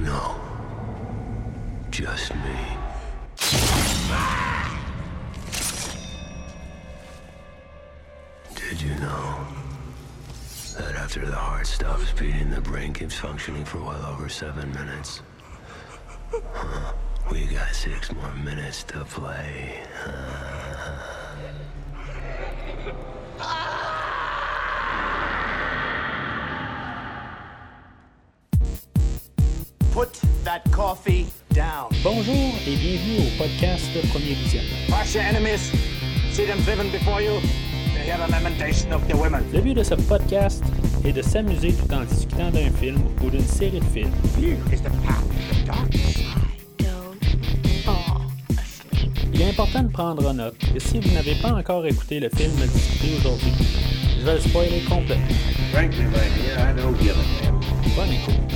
No. Just me. Did you know that after the heart stops beating, the brain keeps functioning for well over seven minutes? Huh. We got six more minutes to play. Put that coffee down. Bonjour et bienvenue au podcast Premier Visionnement. Wash your enemies. See them driven before you. They hear the lamentation of the women. Le but de ce podcast est de s'amuser tout en discutant d'un film ou d'une série de films. Here is the path of. Il est important de prendre note que si vous n'avez pas encore écouté le film discuté aujourd'hui, je vais le spoiler complètement. Frankly, my dear, I. Bonne écoute.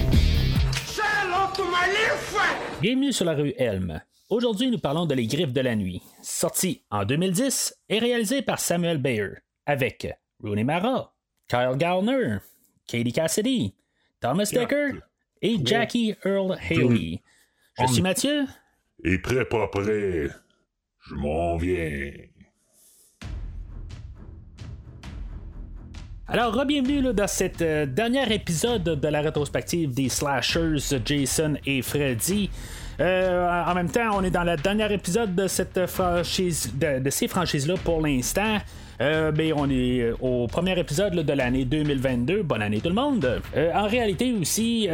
Bienvenue sur la rue Elm. Aujourd'hui, nous parlons de Les Griffes de la Nuit, sorti en 2010 et réalisé par Samuel Bayer, avec Rooney Mara, Kyle Gallner, Katie Cassidy, Thomas Decker et Jackie Earl Haley. Je suis Mathieu. Et prêt, pas prêt, je m'en viens. Alors, bienvenue dans cet euh, dernier épisode de la rétrospective des slashers Jason et Freddy. Euh, en même temps, on est dans le dernier épisode de cette franchise, de, de ces franchises-là pour l'instant. Euh, ben, on est euh, au premier épisode là, de l'année 2022. Bonne année tout le monde. Euh, en réalité aussi,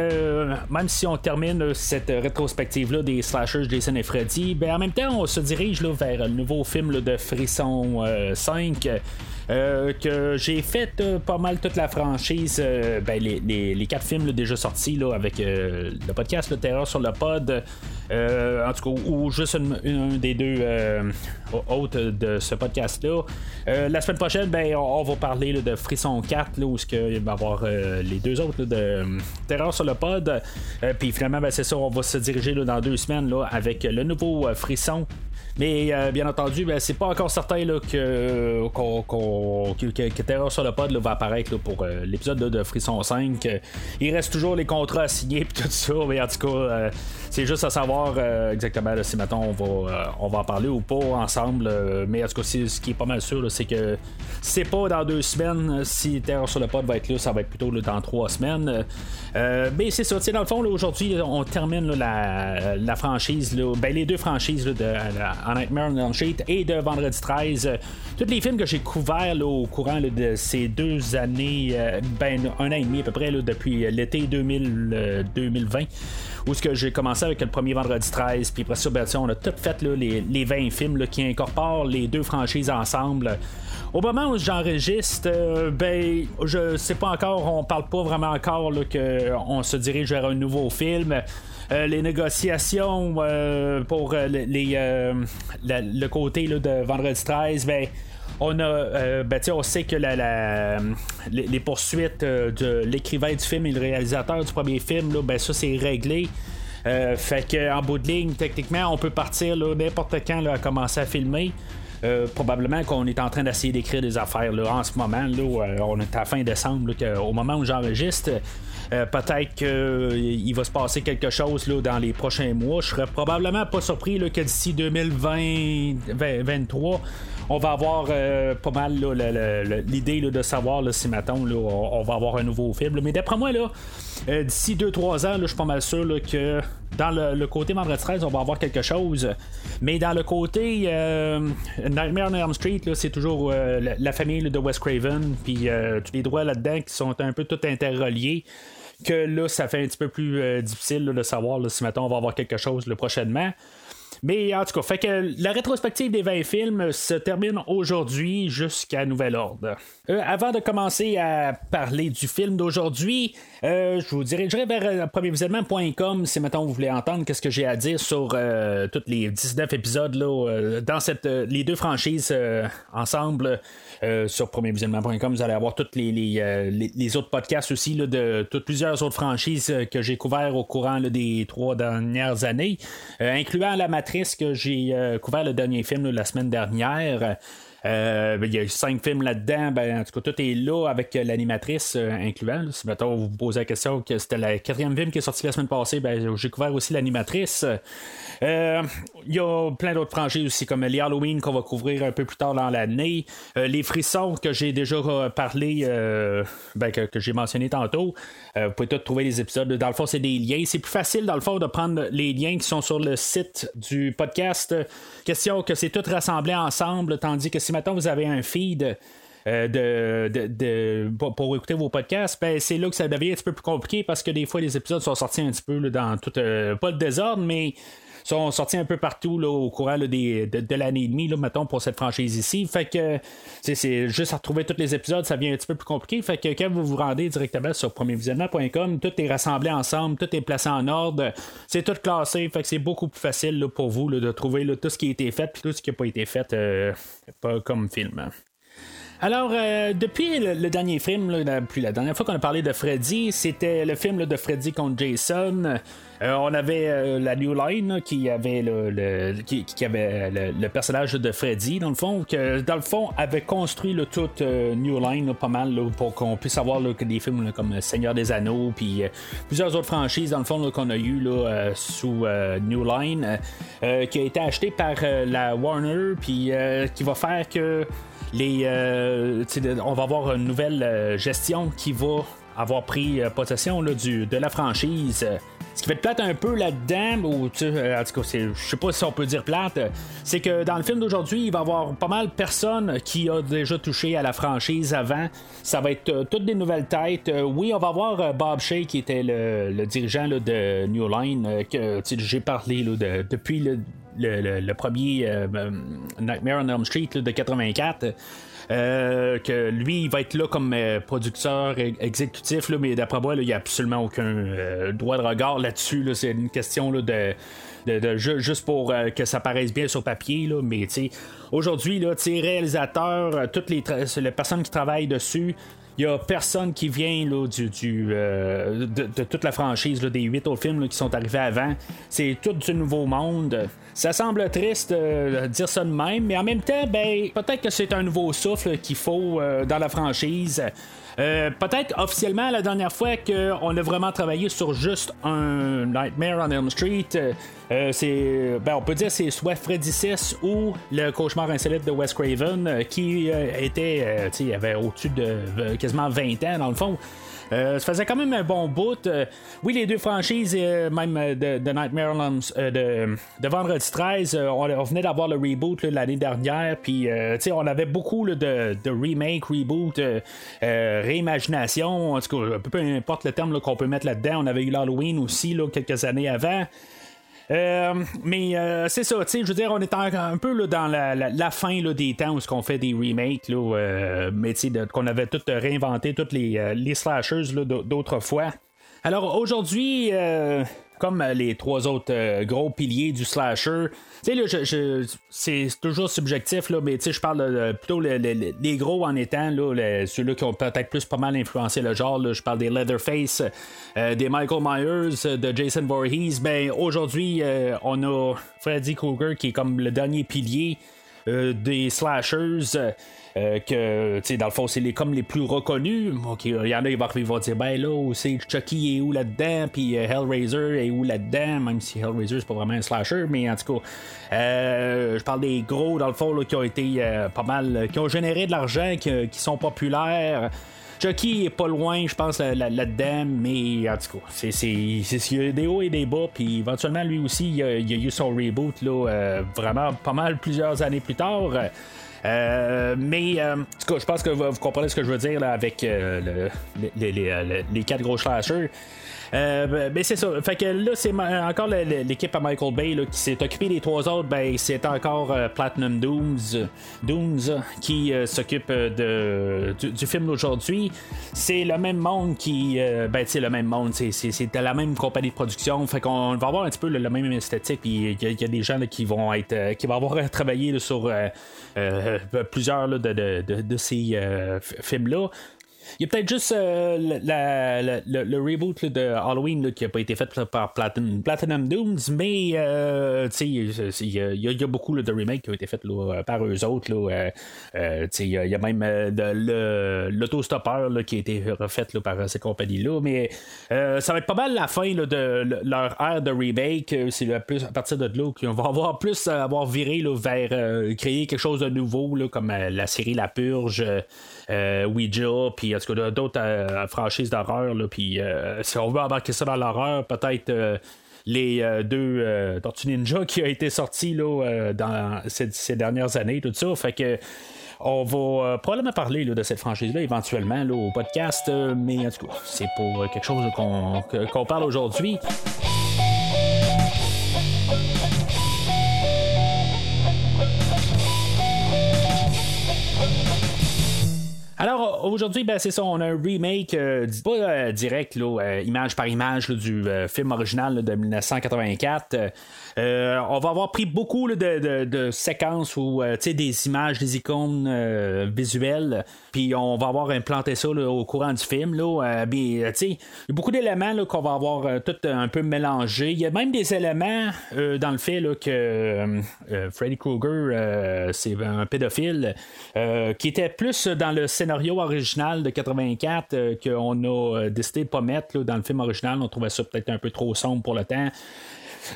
même si on termine cette rétrospective-là des slashers Jason et Freddy, ben, en même temps, on se dirige là, vers le nouveau film là, de Frisson euh, 5. euh, que j'ai fait pas mal toute la franchise, ben, les, quatre films là, déjà sortis là, avec le podcast Le Terreur sur le Pod, en tout cas, ou juste une- un des deux hôtes de ce podcast-là. La semaine prochaine, ben, on, va parler de Frisson 4, là, où ce que il va y avoir euh, les deux autres de euh, Terreur sur le Pod. Euh, Puis finalement, ben, c'est ça, on va se diriger dans deux semaines avec le nouveau Frisson. Mais euh, bien entendu, ben, c'est pas encore certain là, que, qu'on- qu'on- que, que- que Terror sur le pod là, va apparaître là, pour euh, l'épisode de Frisson 5. Euh, il reste toujours les contrats à signer et tout ça, mais en tout cas, euh, c'est juste à savoir euh, exactement si maintenant on va, euh, on va en parler ou pas ensemble. euh, mais en tout cas, ce qui est pas mal sûr, c'est que c'est pas dans deux semaines. Si Terror sur le pod va être là, ça va être plutôt dans trois semaines. Euh, mais c'est ça, dans le fond, aujourd'hui, on termine la, la franchise, ben, les deux franchises de la- en Nightmare on Elm Street et de Vendredi 13. Euh, tous les films que j'ai couverts au courant de ces deux années, euh, ben, un an et demi à peu près, depuis l'été 2000, euh, 2020 où ce que j'ai commencé avec le premier vendredi 13, puis après ça, ben, on a tout fait là, les, les 20 films qui incorporent les deux franchises ensemble. Au moment où j'enregistre, euh, ben, je sais pas encore, on parle pas vraiment encore là, que on se dirige vers un nouveau film. Euh, les négociations euh, pour euh, le côté de vendredi 13, ben, on a, ben, on sait que les, poursuites de l'écrivain du film et le réalisateur du premier film, ben, ça c'est réglé. Euh, fait que en bout de ligne, techniquement, on peut partir n'importe quand à commencer à filmer. Probablement qu'on est en train d'essayer d'écrire des affaires là, en ce moment. Là, on est à fin décembre. au moment où j'enregistre, euh, peut-être qu'il va se passer quelque chose là, dans les prochains mois. Je serais probablement pas surpris que d'ici 2023, on va avoir euh, pas mal l'idée de savoir si maintenant on, va avoir un nouveau film. Mais d'après moi, euh, d'ici 2-3 ans, je suis pas mal sûr que dans le, le côté Vendredi 13, on va avoir quelque chose. Mais dans le côté euh, Nightmare on Elm Street, c'est toujours euh, la, la famille de Wes Craven, puis euh, tous les droits là-dedans qui sont un peu tout interreliés. Que là, ça fait un petit peu plus euh, difficile de savoir si maintenant on va avoir quelque chose là, prochainement. Mais en tout cas, fait que la rétrospective des 20 films se termine aujourd'hui jusqu'à nouvel ordre. Euh, avant de commencer à parler du film d'aujourd'hui, euh, je vous dirigerai vers premiervisionnement.com si maintenant vous voulez entendre qu'est-ce que j'ai à dire sur tous les 19 épisodes là, dans cette, les deux franchises ensemble. Euh, sur premiervisionnement.com, vous allez avoir tous les, euh, les- les autres podcasts aussi là, de toutes plusieurs autres franchises euh, que j'ai couverts au courant là, des trois dernières années, incluant La Matrice que j'ai couvert le dernier film là, la semaine dernière. Euh, ben, il y a cinq films là-dedans. Ben, en tout cas, tout est là avec l'animatrice euh, incluant. Si mettons, vous vous posez la question que c'était le quatrième film qui est sorti la semaine passée, ben, j'ai couvert aussi l'animatrice. Euh, Il y a plein d'autres franchises aussi, comme les Halloween qu'on va couvrir un peu plus tard dans l'année. Euh, les frissons que j'ai déjà parlé, ben, que, j'ai mentionné tantôt. Vous pouvez tous trouver les épisodes. Dans le fond, c'est des liens. C'est plus facile, dans le fond, de prendre les liens qui sont sur le site du podcast. Question que c'est tout rassemblé ensemble, tandis que si maintenant vous avez un feed. euh, de, de- de- pour, écouter vos podcasts, ben, c'est là que ça devient un petit peu plus compliqué parce que des fois les épisodes sont sortis un petit peu dans tout, euh, pas le désordre, mais sont sortis un peu partout là, au courant de, de l'année et demie, là, mettons, pour cette franchise ici. Fait que c'est- juste à retrouver tous les épisodes, ça devient un petit peu plus compliqué. Fait que quand vous vous rendez directement sur premiervisionnement.com, tout est rassemblé ensemble, tout est placé en ordre, c'est tout classé. Fait que c'est beaucoup plus facile là, pour vous de trouver tout ce qui a été fait puis tout ce qui n'a pas été fait euh, pas comme film. Alors, euh, depuis le, le dernier film, là, la, dernière fois qu'on a parlé de Freddy, c'était le film de Freddy contre Jason. Euh, on avait euh, la New Line qui avait le, le- qui, avait le, le personnage de Freddy, dans le fond, que dans le fond avait construit là, toute euh, New Line pas mal pour qu'on puisse avoir des films comme Seigneur des Anneaux, puis plusieurs autres franchises dans le fond qu'on a eu sous New Line, qui a été acheté par la Warner, puis qui va faire que les, euh, on va avoir une nouvelle euh, gestion qui va avoir pris euh, possession de la franchise. Ce qui fait plate un peu là-dedans, ou en tout cas, je sais pas si on peut dire plate, c'est que dans le film d'aujourd'hui, il va y avoir pas mal de personnes qui ont déjà touché à la franchise avant. Ça va être toutes des nouvelles têtes. Oui, on va avoir euh, Bob Shea qui était le, dirigeant de New Line, que j'ai parlé depuis le, le- premier euh, euh, Nightmare on Elm Street de 84. euh, que lui, il va être là comme euh, producteur exécutif, mais d'après moi, il n'y a absolument aucun droit de regard là-dessus. là. C'est une question de, de- de- ju- juste pour que ça paraisse bien sur papier. Mais aujourd'hui, réalisateur, toutes les personnes qui travaillent dessus, il y a personne qui vient là, du, du, euh, de, de toute la franchise là, des huit autres films là, qui sont arrivés avant. C'est tout du nouveau monde. Ça semble triste euh, de dire ça de même, mais en même temps, ben, peut-être que c'est un nouveau souffle qu'il faut euh, dans la franchise. Euh, peut-être officiellement la dernière fois qu'on a vraiment travaillé sur juste un Nightmare on Elm Street, euh, euh, c'est, ben, on peut dire c'est soit Freddy 6 ou le cauchemar insolite de Wes Craven qui était, il avait au-dessus de quasiment 20 ans dans le fond. Euh, ça faisait quand même un bon bout. Euh, oui, les deux franchises, euh, même de, de Nightmare de, Vendredi 13, euh, on, venait d'avoir le reboot l'année dernière, puis on avait beaucoup de, remake, reboot, réimagination, en tout cas, peu, importe le terme qu'on peut mettre là-dedans. On avait eu l'Halloween aussi quelques années avant. Euh, mais euh, c'est ça, tu sais, je veux dire, on est un peu là, dans la, fin des temps où on fait des remakes, là, euh, mais tu sais, qu'on avait tout réinventé, tous les, les slashers d'autrefois. Alors aujourd'hui, comme euh, les trois autres euh, gros piliers du slasher, c'est toujours subjectif, là, mais je parle plutôt le- le- le- les gros en étant ceux-là qui ont peut-être plus pas mal influencé le genre. je parle des Leatherface, euh, des Michael Myers, de Jason Voorhees. Ben aujourd'hui, on a Freddy Krueger qui est comme le dernier pilier des slashers. Euh, que, tu sais, dans le fond, c'est les, comme les plus reconnus. Ok, Il y en a, ils vont, ils vont dire, ben là, c'est Chucky est où là-dedans, puis euh, Hellraiser est où là-dedans, même si Hellraiser, c'est pas vraiment un slasher, mais en tout cas, euh, je parle des gros, dans le fond, là, qui ont été pas mal, qui ont généré de l'argent, qui, sont populaires. Chucky est pas loin, je pense, là- là- là-dedans, mais en tout cas, c'est, c'est, c'est- il y a des hauts et des bas, puis éventuellement, lui aussi, il a, a eu son reboot, là, vraiment pas mal plusieurs années plus tard. Euh, mais euh, en tout cas, je pense que vous, comprenez ce que je veux dire là, avec euh, le- les, les- les quatre gros slashers. Euh, ben, ben, c'est ça. Fait que là, c'est encore l'équipe à Michael Bay là, qui s'est occupé des trois autres. Ben, c'est encore euh, Platinum Dooms, Dooms qui euh, s'occupe euh, du, film d'aujourd'hui. C'est le même monde qui. ben, c'est le même monde. C'est, de la même compagnie de production. Fait qu'on va avoir un petit peu le, même esthétique. Puis il y, a- des gens qui vont être. qui vont avoir travaillé sur plusieurs de, ces films-là. Il y a peut-être juste euh, la- le, reboot de Halloween qui n'a pas été fait par Platinum, Dooms, mais euh, il y, a- beaucoup de remakes qui ont été faits là, par eux autres. euh, euh, il y, a- même euh, de- l'autostoppeur qui a été refait par euh, ces compagnies-là. Mais euh, ça va être pas mal la fin de le- leur ère de remake. Euh, C'est à partir de là qu'on va avoir plus avoir viré vers euh, créer quelque chose de nouveau, comme euh, la série La Purge. euh, euh, Ouija, puis en tout cas d'autres euh, franchises d'horreur. Puis euh, si on veut embarquer ça dans l'horreur, peut-être euh, les deux euh, Tortues Ninja qui a été sorti là, dans ces, dernières années, tout ça. Fait que on va probablement parler de cette franchise-là éventuellement au podcast, mais en tout cas, c'est pour quelque chose qu'on parle aujourd'hui. Alors aujourd'hui, ben, c'est ça, on a un remake, euh, pas euh, direct, là, euh, image par image là, du euh, film original là, de 1984. Euh, on va avoir pris beaucoup de, séquences ou euh, des images, des icônes euh, visuelles, puis on va avoir implanté ça au courant du film. Là, il y a beaucoup d'éléments qu'on va avoir tout un peu mélangés. Il y a même des éléments dans le fait que Freddy Krueger, c'est un pédophile, qui était plus dans le scénario original de 84 euh, qu'on a décidé de pas mettre dans le film original. On trouvait ça peut-être un peu trop sombre pour le temps.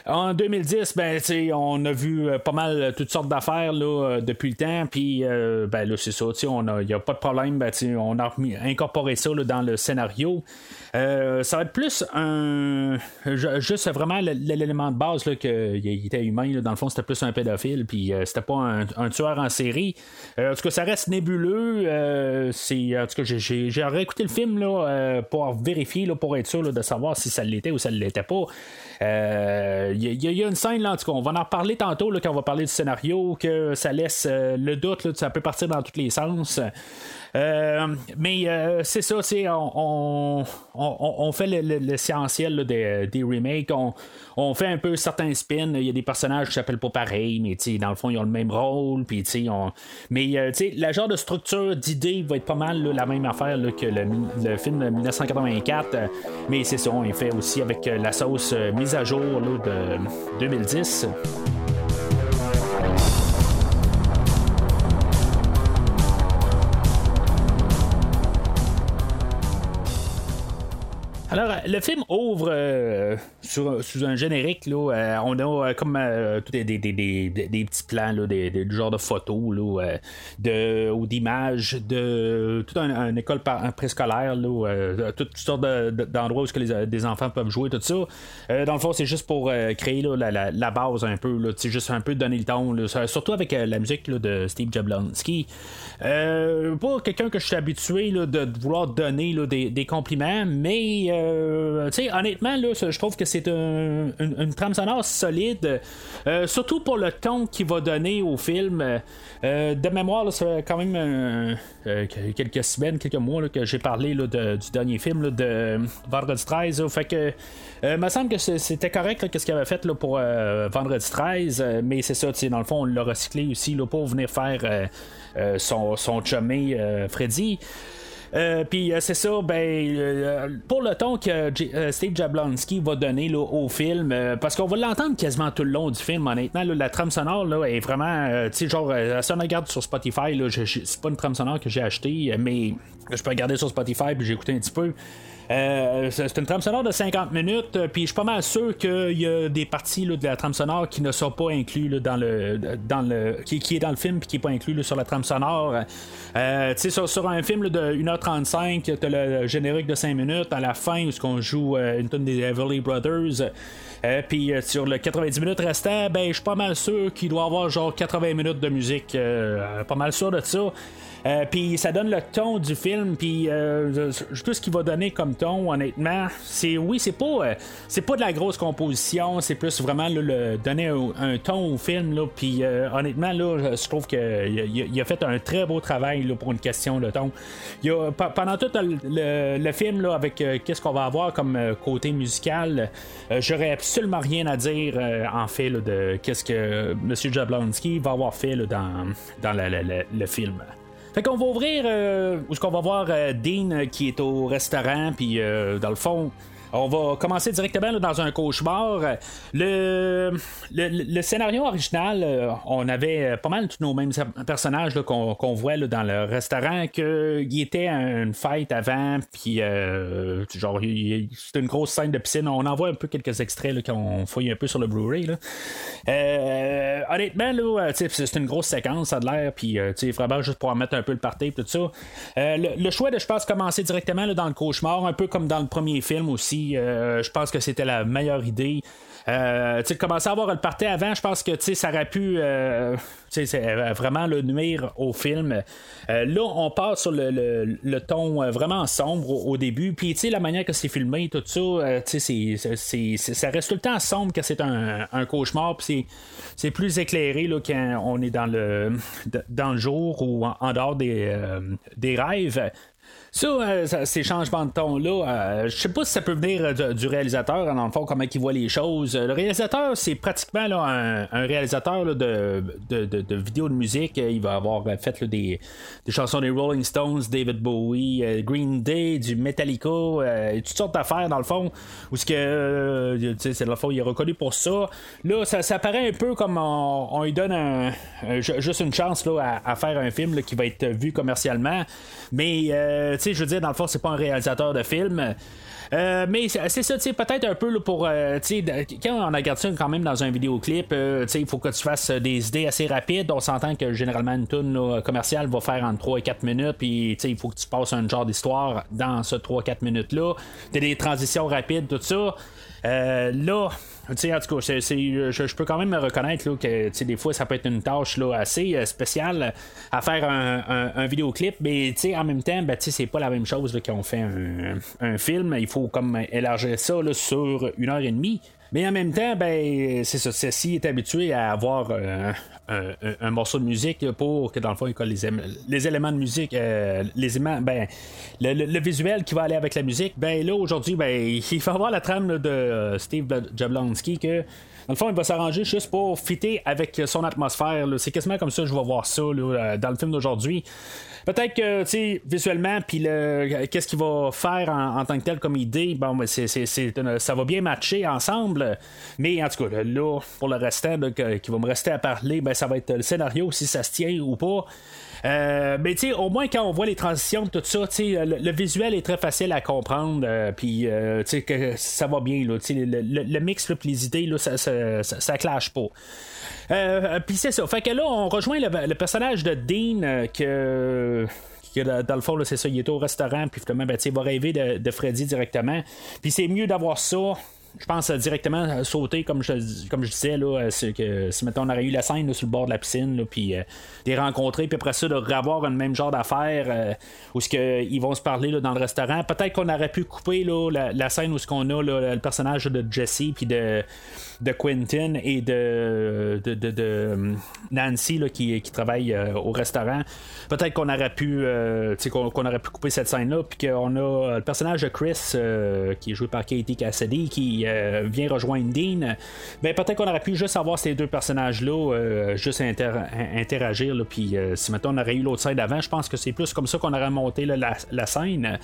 En 2010, ben, on a vu euh, pas mal euh, toutes sortes d'affaires là, euh, depuis le temps, puis ben, là, c'est ça, a- il n'y a pas de problème, ben, on a incorporé ça là, dans le scénario. Euh, ça va être plus un. ju- Juste vraiment l'élément de base là, qu'il était humain. là. dans le fond, c'était plus un pédophile, puis euh, c'était pas un, tueur en série. Euh, en tout cas, ça reste nébuleux. c'est, en tout cas, j'ai- j'ai réécouté le film là, pour vérifier, là, pour être sûr là, de savoir si ça l'était ou ça ne l'était pas. Il y, a- une scène, là, en tout cas, on va en reparler tantôt là, quand on va parler du scénario, que ça laisse le doute, là, ça peut partir dans tous les sens. Mais c'est ça, c'est on, on- fait le- là, des, remakes. On, fait un peu certains spins. Il y a des personnages qui s'appellent pas pareil, mais dans le fond, ils ont le même rôle. Puis, on... Mais euh, la genre de structure d'idée va être pas mal la même affaire que le, film de 1984. euh, mais c'est ça, on est fait aussi avec euh, la sauce euh, mise à jour de 2010. Le film ouvre euh, sous un générique. Là, euh, on a euh, comme euh, des, des, petits plans, là, des, des- du genre de photos là, de, ou d'images de toute une un école par- préscolaire, là, toutes sortes de- de- d'endroits où les, des enfants peuvent jouer, tout ça. Dans le fond, c'est juste pour créer la, la- base un peu, sais, juste un peu donner le ton. surtout avec la musique de Steve Jablonski. Pas quelqu'un que je suis habitué de, vouloir donner des compliments, mais euh, honnêtement, là, je trouve que c'est un- une, trame sonore solide, euh, surtout pour le ton qu'il va donner au film. Euh, de mémoire, là, ça fait quand même quelques semaines, quelques mois que j'ai parlé de- du dernier film de Vendredi 13. là. fait que euh, me semble que c'était correct qu'est-ce qu'il avait fait pour Vendredi 13, euh, mais c'est ça, dans le fond, on l'a recyclé aussi pour venir faire son, son chumé Freddy. Euh, Puis euh, c'est ça, ben euh, pour le ton que Steve Jablonski va donner au film, parce qu'on va l'entendre quasiment tout le long du film, honnêtement, la trame sonore là, est vraiment, tu sais, genre, si on regarde sur Spotify, c'est pas une trame sonore que j'ai acheté, mais je peux regarder sur Spotify puis j'ai écouté un petit peu. Euh, c'est une trame sonore de 50 minutes, euh, puis je suis pas mal sûr qu'il y a des parties de la trame sonore qui ne sont pas incluses dans le qui, est dans le film puis qui est pas inclus sur la trame sonore. Euh, tu sais sur, un film de 1h35, t'as le générique de 5 minutes à la fin où qu'on joue une tonne des Everly Brothers. Puis sur le 90 minutes restant, ben je suis pas mal sûr qu'il doit avoir genre 80 minutes de musique, pas mal sûr de ça. Euh, puis ça donne le ton du film, puis euh, tout ce qu'il va donner comme ton, honnêtement, c'est oui, c'est pas euh, c'est pas de la grosse composition, c'est plus vraiment le donner un, ton au film, là, puis euh, honnêtement là, je trouve que il a, a fait un très beau travail là, pour une question de ton. Pendant tout le, film là, avec qu'est-ce qu'on va avoir comme côté musical, j'aurais absolument rien à dire en fait de qu'est-ce que M. Jablonski va avoir fait dans dans le film. Fait qu'on va ouvrir euh, où est-ce qu'on va voir euh, Dean euh, qui est au restaurant, puis euh, dans le fond. On va commencer directement dans un cauchemar. Le, scénario original, euh, on avait pas mal tous nos mêmes personnages qu'on, voit dans le restaurant, qu'il était à une fête avant, puis euh, genre, c'était une grosse scène de piscine. On en voit un peu quelques extraits là, qu'on fouille un peu sur le Blu-ray. Euh, honnêtement, c'est une grosse séquence, ça a l'air, puis vraiment juste pour en mettre un peu le party, tout ça. Le, le choix de, je pense, commencer directement dans le cauchemar, un peu comme dans le premier film aussi, euh, je pense que c'était la meilleure idée. Euh, commencer à avoir le party avant, je pense que ça aurait pu euh, euh, vraiment le nuire au film. Là, on part sur le, ton vraiment sombre au, début, puis la manière que c'est filmé, tout ça, ça reste tout le temps sombre que c'est un, cauchemar, puis c'est, plus éclairé là, quand on est dans le, jour ou en, dehors des rêves. Euh, ça- ces changements de ton-là, euh, je sais pas si ça peut venir euh, du, réalisateur, dans le fond, comment il voit les choses. Le réalisateur, c'est pratiquement là, un, réalisateur de, de, de- vidéos de musique. Il va avoir fait des, des chansons des Rolling Stones, David Bowie, Green Day, du Metallica, toutes sortes d'affaires, dans le fond, où ce que, c'est dans le fond, il est reconnu pour ça. Là, ça, ça paraît un peu comme on, lui donne juste une chance là, à, à faire un film qui va être vu commercialement. Mais, euh, tu sais, je veux dire, dans le fond, c'est pas un réalisateur de film. Euh, mais c'est ça, tu peut-être un peu pour. euh, quand on regarde ça quand même dans un vidéoclip, euh, il faut que tu fasses des idées assez rapides. On s'entend que généralement une tune commerciale va faire entre 3 et 4 minutes, puis il faut que tu passes un genre d'histoire dans ce 3-4 minutes-là. T'as des transitions rapides, tout ça. Là, en tout cas, c'est- je, peux quand même me reconnaître là, que des fois, ça peut être une tâche là, assez euh, spéciale à faire un, un- vidéoclip, mais en même temps, ben, c'est pas la même chose qu'on fait un, un film. Il faut comme élargir ça là, sur une heure et demie. Mais en même temps, ben, c'est ça. Ceci est habitué à avoir euh, un, morceau de musique pour que dans le fond, il colle les, les éléments de musique, euh, les éléments, ben, le, le- le visuel qui va aller avec la musique. Ben là, aujourd'hui, ben, il va avoir la trame de euh, Steve Jablonski que. Dans le fond, il va s'arranger juste pour fitter avec son atmosphère. C'est quasiment comme ça que je vais voir ça euh, dans le film d'aujourd'hui. Peut-être que, tu sais, visuellement, puis qu'est-ce qu'il va faire en, tant que tel comme idée, bon, ça va bien matcher ensemble. Mais en tout cas, là, pour le restant là, qui va me rester à parler, ben, ça va être le scénario, si ça se tient ou pas. Euh, mais tu sais, au moins quand on voit les transitions, tout ça, le, le visuel est très facile à comprendre, euh, puis euh, tu sais que ça va bien là, le, le- le mix, là, les idées, là, ça, ça, ça, clash pas. Euh, puis c'est ça. Fait que là, on rejoint le, personnage de Dean euh, que. que dans le fond, c'est ça, il est au restaurant, puis finalement, ben, il va rêver de, de Freddy directement. Puis c'est mieux d'avoir ça je pense euh, directement euh, sauter comme je comme je disais là euh, que si maintenant on aurait eu la scène sur le bord de la piscine puis les rencontrer puis après ça de revoir un même genre d'affaire euh, où ce que ils vont se parler là, dans le restaurant. Peut-être qu'on aurait pu couper là, la, la scène où ce qu'on a le personnage de Jesse puis de de Quentin et de de, euh, Nancy là, qui, qui travaille euh, au restaurant. Peut-être qu'on aurait pu euh, qu'on, aurait pu couper cette scène là puis qu'on a le personnage de Chris qui est joué par Katie Cassidy qui vient rejoindre Dean. Ben peut-être qu'on aurait pu juste avoir ces deux personnages là juste inter- interagir puis si maintenant on aurait eu l'autre scène avant je pense que c'est plus comme ça qu'on aurait monté la, la scène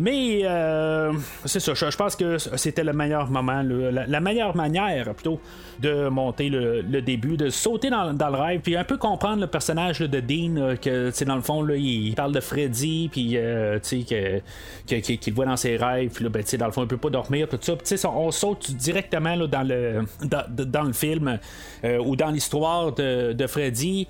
mais euh, c'est ça, je, pense que c'était le meilleur moment, la, meilleure manière plutôt de monter le, début, de sauter dans, le rêve, puis un peu comprendre le personnage de Dean, là, que sais, dans le fond, là, il parle de Freddy, puis euh, tu sais, qu'il voit dans ses rêves, puis là, ben, dans le fond, il peut pas dormir, tout ça. Puis, on, on saute directement dans, le, dans, le film euh, ou dans l'histoire de Freddy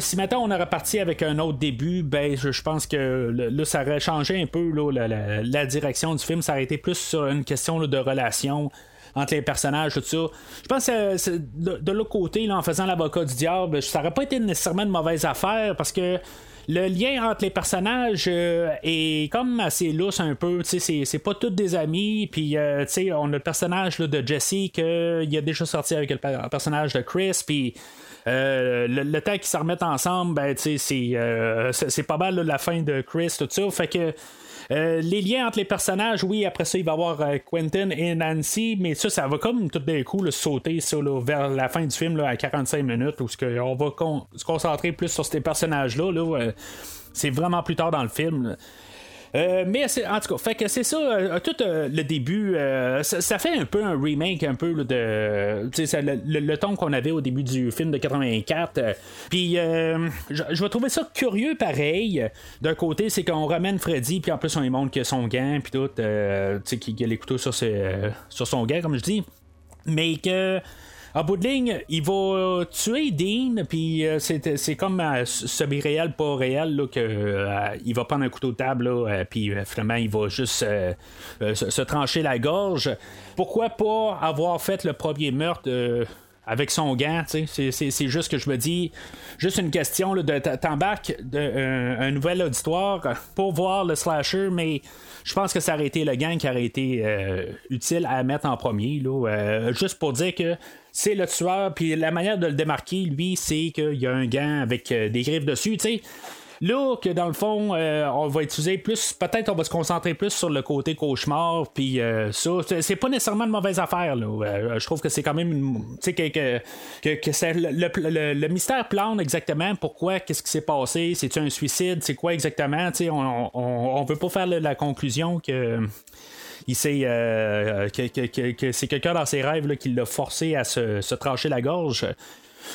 si maintenant on aurait parti avec un autre début, ben je, pense que là, ça aurait changé un peu la, direction du film. Ça aurait été plus sur une question de relation entre les personnages, tout ça. Je pense que de, l'autre côté, là, en faisant l'avocat du diable, ça aurait pas été nécessairement une mauvaise affaire parce que le lien entre les personnages euh, est comme assez lousse un peu. C'est, c'est pas tous des amis. Puis, euh, on a le personnage de Jesse qui a déjà sorti avec le per- personnage de Chris. Puis, euh, le, le temps qu'ils se remettent ensemble, ben, euh, c'est, pas mal la fin de Chris, tout ça. Fait que. Euh, les liens entre les personnages, oui, après ça, il va y avoir Quentin et Nancy, mais ça, ça va comme tout d'un coup là, sauter vers la fin du film à 45 minutes, où on va se concentrer plus sur ces personnages-là. là, c'est vraiment plus tard dans le film. Euh, mais c'est- en tout cas, fait que c'est ça, euh, tout euh, le début, ça, fait un peu un remake un peu de ça, le, ton qu'on avait au début du film de 84. euh, Puis je vais trouver ça curieux pareil. D'un côté, c'est qu'on ramène Freddy, puis en plus on lui montre que son gant, puis tout, tu sais, qu'il a les couteaux sur, sur son gant, comme je dis. Mais que. En bout de ligne, il va tuer Dean, puis euh, c'est, comme euh, semi-réel, pas réel, là, que, euh, il va prendre un couteau de table, là, puis finalement, il va juste se, trancher la gorge. Pourquoi pas avoir fait le premier meurtre avec son gant, c'est, juste que je me dis, juste une question là, de t'embarques de, un, nouvel auditoire pour voir le slasher, mais je pense que ça aurait été le gant qui aurait été euh, utile à mettre en premier, là, euh, juste pour dire que c'est le tueur, puis la manière de le démarquer, lui, c'est qu'il y a un gant avec euh, des griffes dessus, tu sais. Là, que dans le fond, euh, on va utiliser plus, peut-être on va se concentrer plus sur le côté cauchemar, puis euh, ça, c'est- pas nécessairement une mauvaise affaire. Là. Euh, je trouve que c'est quand même, tu sais, que, que, le, mystère plane exactement pourquoi, qu'est-ce qui s'est passé, c'est-tu un suicide, c'est quoi exactement, tu sais, on, on, veut pas faire la, conclusion que il que- que- que c'est quelqu'un dans ses rêves là, qui l'a forcé à se, se trancher la gorge.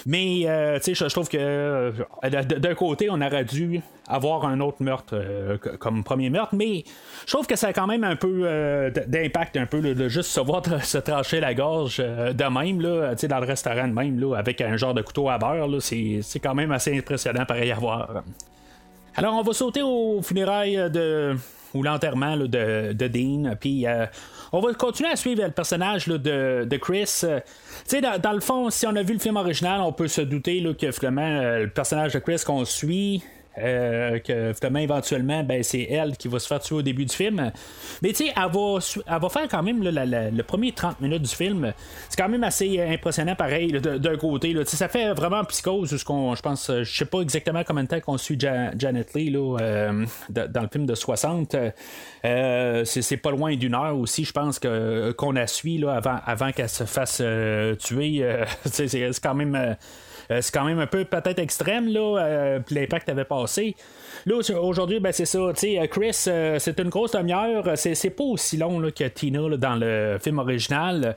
Mais euh, tu sais, je, trouve que euh, d'un côté, on aurait dû avoir un autre meurtre euh, comme premier meurtre, mais je trouve que ça a quand même un peu d'impact, un peu, de juste se voir se trancher la gorge de même, là, dans le restaurant de même, là, avec un genre de couteau à beurre, c'est, quand même assez impressionnant pareil à voir. Alors, on va sauter au funérailles de. Ou l'enterrement de, de Dean. Puis, euh, on va continuer à suivre le personnage de, Chris. Euh, tu sais, dans, le fond, si on a vu le film original, on peut se douter que finalement, euh, le personnage de Chris qu'on suit. Euh, que finalement éventuellement ben, c'est elle qui va se faire tuer au début du film mais tu sais elle va, elle va faire quand même la- la- le premier 30 minutes du film c'est quand même assez euh, impressionnant pareil d'un côté là. Ça fait vraiment psychose je pense je sais pas exactement combien de temps qu'on suit Ja- Janet Lee là, euh, dans le film de 60 euh, c'est, pas loin d'une heure aussi je pense qu'on a suit là, avant, avant qu'elle se fasse tuer c'est, quand même c'est quand même un peu peut-être extrême, là, euh, l'impact avait passé. Là, aujourd'hui, ben, c'est ça. euh, Chris, euh, c'est une grosse demi-heure. C'est, pas aussi long là, que Tina là, dans le film original.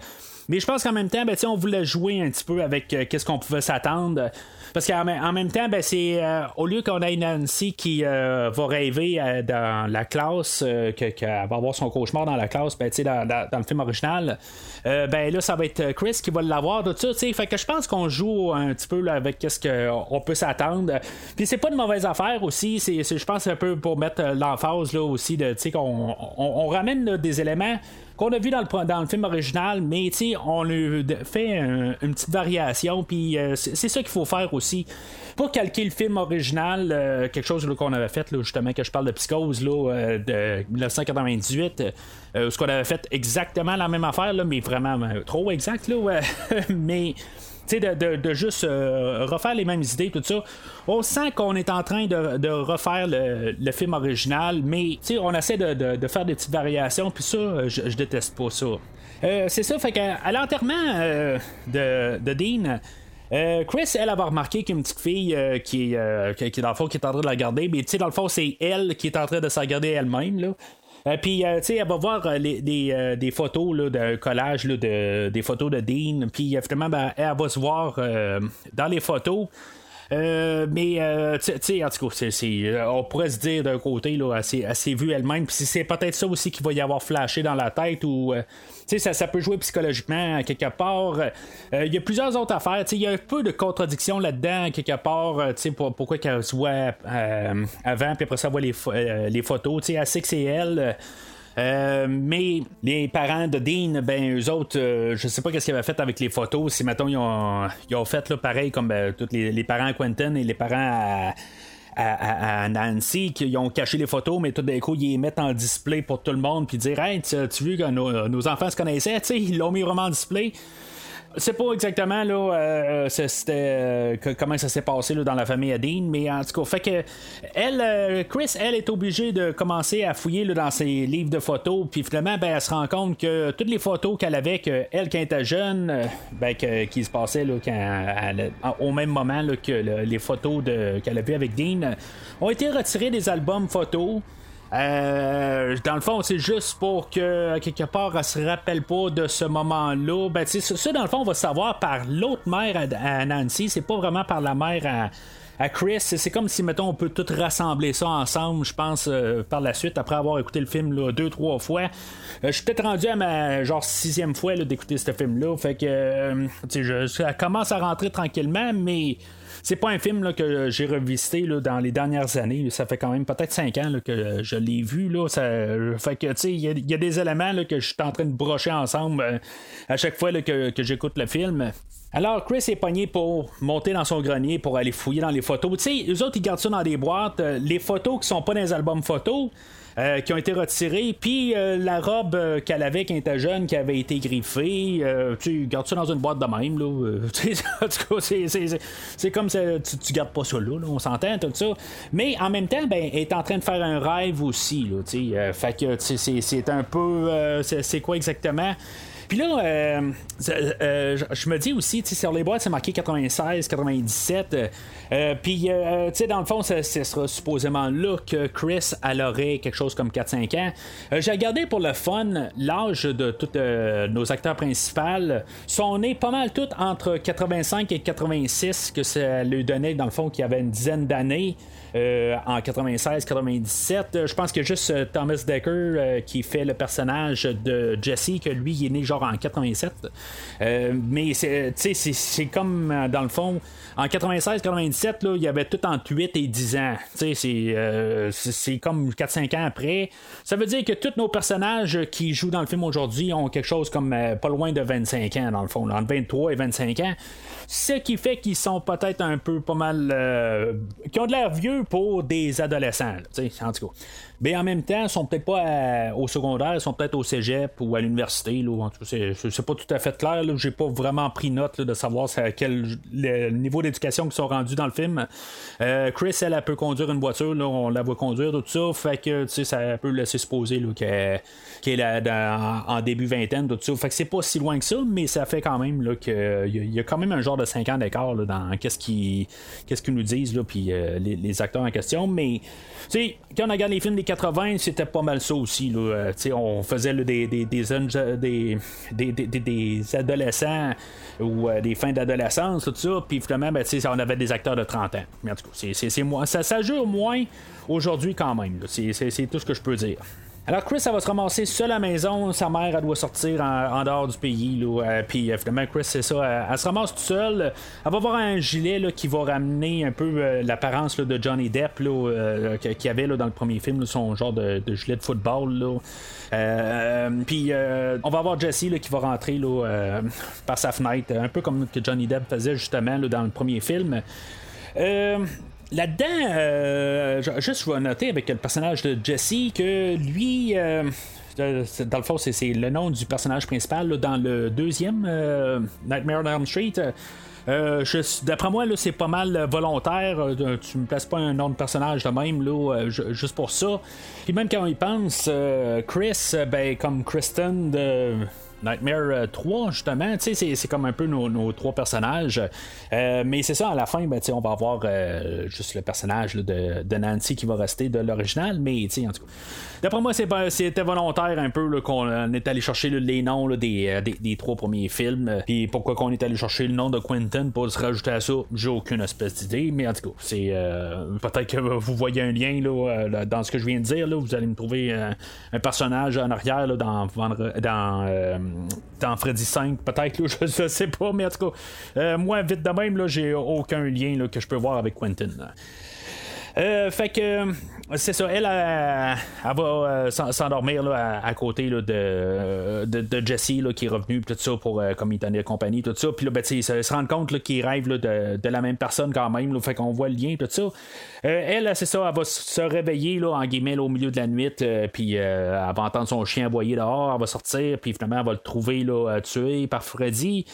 Mais je pense qu'en même temps, ben, on voulait jouer un petit peu avec euh, qu'est-ce qu'on pouvait s'attendre. Parce qu'en en même temps, ben, c'est euh, au lieu qu'on ait Nancy qui euh, va rêver euh, dans la classe, que- qu'elle va avoir son cauchemar dans la classe, ben, dans, dans- dans le film original, ben là, ça va être Chris qui va l'avoir, tout ça. tu sais. Fait que je pense qu'on joue un petit peu avec qu'est-ce qu'on peut s'attendre. Puis c'est pas une mauvaise affaire aussi. C'est, je pense un peu pour mettre l'emphase là aussi de, qu'on on, on ramène là, des éléments qu'on a vu dans le, dans le film original, mais tu on a fait un- une petite variation, puis euh, c'est ça qu'il faut faire aussi. Pour calquer le film original, euh, quelque chose qu'on avait fait, justement, que je parle de Psychose là, euh, de 1998, euh, ce qu'on avait fait exactement la même affaire, là, mais vraiment trop exact, là, mais sais, de, juste euh, refaire les mêmes idées, tout ça. On sent qu'on est en train de, refaire le, film original, mais on essaie de, faire des petites variations, puis ça, euh, je, déteste pas ça. Euh, c'est ça, fait qu'à l'enterrement de, de Dean, Chris, elle, va remarquer qu'il y a une petite fille qui, est, euh, qui, dans le fond, qui est en train de la garder, mais tu sais, dans le fond, c'est elle qui est en train de se regarder elle-même, là. Puis, euh, tu sais, elle va voir euh, les, des, euh, des photos là, de collage là, de, des photos de Dean. Puis, euh, finalement, ben, elle va se voir euh, dans les photos. Euh, mais, euh, tu sais, en tout cas, euh, on pourrait se dire d'un côté, là, elle s'est vue elle-même. Puis, c'est peut-être ça aussi qui va y avoir flashé dans la tête ou. euh, tu sais, ça, ça peut jouer psychologiquement quelque part. Il y a plusieurs autres affaires. Il y a un peu de contradiction là-dedans, quelque part. pour- pourquoi qu'elle se voit avant, puis après ça, elle voit les, les photos. Tu sais, Elle sait que c'est elle. Euh, mais les parents de Dean, ben eux autres, euh, je sais pas qu'est-ce qu'ils avaient fait avec les photos. Si mettons ils ont, ils ont fait pareil comme euh, tous les, parents à Quentin et les parents à, Nancy qui ont caché les photos, mais tout d'un coup ils les mettent en display pour tout le monde puis dire Hey, tu as vu que nos, nos enfants se connaissaient, tu ils l'ont mis vraiment en display. C'est pas exactement là, euh, c'est- c'était euh, comment ça s'est passé là, dans la famille Dean, mais en tout cas, fait que elle, euh, Chris, elle est obligée de commencer à fouiller là, dans ses livres de photos, puis finalement, ben, elle se rend compte que toutes les photos qu'elle avait, que elle quand elle était jeune, euh, ben, que- qui se passaient là, au même moment là, que le- les photos de, qu'elle avait avec Dean, euh, ont été retirées des albums photos. Euh, dans le fond, c'est juste pour que quelque part elle se rappelle pas de ce moment-là. Ben, ça, ça, dans le fond, on va savoir par l'autre mère à, Nancy. C'est pas vraiment par la mère à, Chris. C'est comme si, mettons, on peut tout rassembler ça ensemble, je pense, euh, par la suite, après avoir écouté le film là, deux, trois fois. Euh, je suis peut-être rendu à ma genre sixième fois d'écouter ce film-là. Fait que, euh, je- ça commence à rentrer tranquillement, mais. C'est pas un film que j'ai revisité dans les dernières années. Ça fait quand même peut-être 5 ans que je l'ai vu. Ça, fait que il y, a- des éléments que je suis en train de brocher ensemble euh, à chaque fois que j'écoute le film. Alors, Chris est pogné pour monter dans son grenier pour aller fouiller dans les photos. Tu sais, eux autres, ils gardent ça dans des boîtes. Euh, les photos qui sont pas dans les albums photos, euh, qui ont été retirées, puis euh, la robe euh, qu'elle avait quand elle était jeune, qui avait été griffée, euh, tu gardes ça dans une boîte de même. Là, en tout cas, c'est, comme ça, tu, tu gardes pas ça là, là, on s'entend, tout ça. Mais en même temps, ben, elle est en train de faire un rêve aussi. Là, fait que c'est, un peu. c'est quoi exactement? Puis là, euh, c'est- euh, je- me dis aussi, sur les boîtes, c'est marqué 96, 97. euh, euh, Puis, euh, tu sais, dans le fond, ce sera supposément là que Chris, elle aurait quelque chose comme 4-5 ans. Euh, J'ai regardé pour le fun l'âge de tous euh, nos acteurs principaux. Sont nés pas mal tous entre 85 et 86, que ça lui donnait, dans le fond, qu'il y avait une dizaine d'années. Euh, en 96-97. Euh, Je pense que juste euh, Thomas Decker qui fait le personnage de Jesse, que lui, il est né genre en 87. Euh, mais c'est, comme dans le fond, en 96-97, là, il y avait tout entre 8 et 10 ans. C'est, comme 4-5 ans après. Ça veut dire que tous nos personnages qui jouent dans le film aujourd'hui ont quelque chose comme pas loin de 25 ans, dans le fond, entre 23 et 25 ans. Ce qui fait qu'ils sont peut-être un peu pas mal. qui ont de l'air vieux pour des adolescents, en tout. Mais en même temps, ils sont peut-être pas à- au secondaire, ils sont peut-être au cégep ou à l'université. Là, c'est, pas tout à fait clair. Là, j'ai pas vraiment pris note de savoir quel le niveau d'éducation qu'ils sont rendus dans le film. Euh, Chris, elle, peut conduire une voiture, là, on la voit conduire, tout ça. Fait que ça peut laisser supposer qu'elle, qu'elle est en début vingtaine, tout ça. Fait que c'est pas si loin que ça, mais ça fait quand même qu'il y a- quand même un genre de 5 ans d'écart dans qu'est-ce qu'ils, nous disent, puis euh, les, les acteurs en question. Mais sais, quand on regarde les films des 80, c'était pas mal ça aussi. Là. Euh, tu on faisait des, des, des, des, adolescents ou euh, des fins d'adolescence, tout ça. Puis finalement, ben, tu on avait des acteurs de 30 ans. Mais en tout cas, c'est, c'est, c'est ça, ça moins aujourd'hui quand même. c'est, c'est tout ce que je peux dire. Alors Chris, elle va se ramasser seule à la maison. Sa mère, elle doit sortir en, dehors du pays. Là, euh, puis euh, finalement, Chris, c'est ça. Elle, se ramasse toute seule. Elle va avoir un gilet là, qui va ramener un peu euh, l'apparence de Johnny Depp là, qu'il y avait là, dans le premier film, son genre de, gilet de football. Là. Euh, puis euh, on va avoir Jesse là, qui va rentrer là, par sa fenêtre, un peu comme que Johnny Depp faisait justement là, dans le premier film. Là-dedans, euh, ju- juste je vais noter avec le personnage de Jesse que lui, euh, euh, dans le fond, c'est, le nom du personnage principal dans le deuxième Nightmare on Elm Street. Je- d'après moi, c'est pas mal volontaire. Tu me places pas un nom de personnage de même, là, ju- juste pour ça. Puis même quand on y pense, Chris, ben, comme Kristen de Nightmare euh, 3, justement, tu sais, c'est, comme un peu nos, trois personnages. Euh, mais c'est ça, à la fin, ben, on va avoir euh, juste le personnage de, de Nancy qui va rester de l'original, mais en tout cas. D'après moi, c'était volontaire un peu qu'on euh, est allé chercher les noms euh, des, des trois premiers films. euh, Puis pourquoi qu'on est allé chercher le nom de Quentin pour se rajouter à ça, j'ai aucune espèce d'idée, mais en tout cas, peut-être que vous voyez un lien là, dans ce que je viens de dire. Vous allez me trouver un personnage en arrière dans, dans, Freddy 5, peut-être, je, je sais pas, mais en tout cas, moi, vite de même, j'ai aucun lien que je peux voir avec Quentin. Euh, fait que euh, c'est ça, elle, elle, elle va euh, s'en- s'endormir à, à côté là, de, de, de Jesse là, qui est revenu tout ça pour euh, comme il tenait compagnie, tout ça. Puis là, ben, sais, se, rendre compte qu'il rêve là, de, de la même personne quand même. Fait qu'on voit le lien, tout ça. Euh, elle, c'est ça, elle va se réveiller en guillemets au milieu de la nuit, euh, puis euh, elle va entendre son chien aboyer dehors, elle va sortir, puis finalement elle va le trouver euh, tué par Freddy.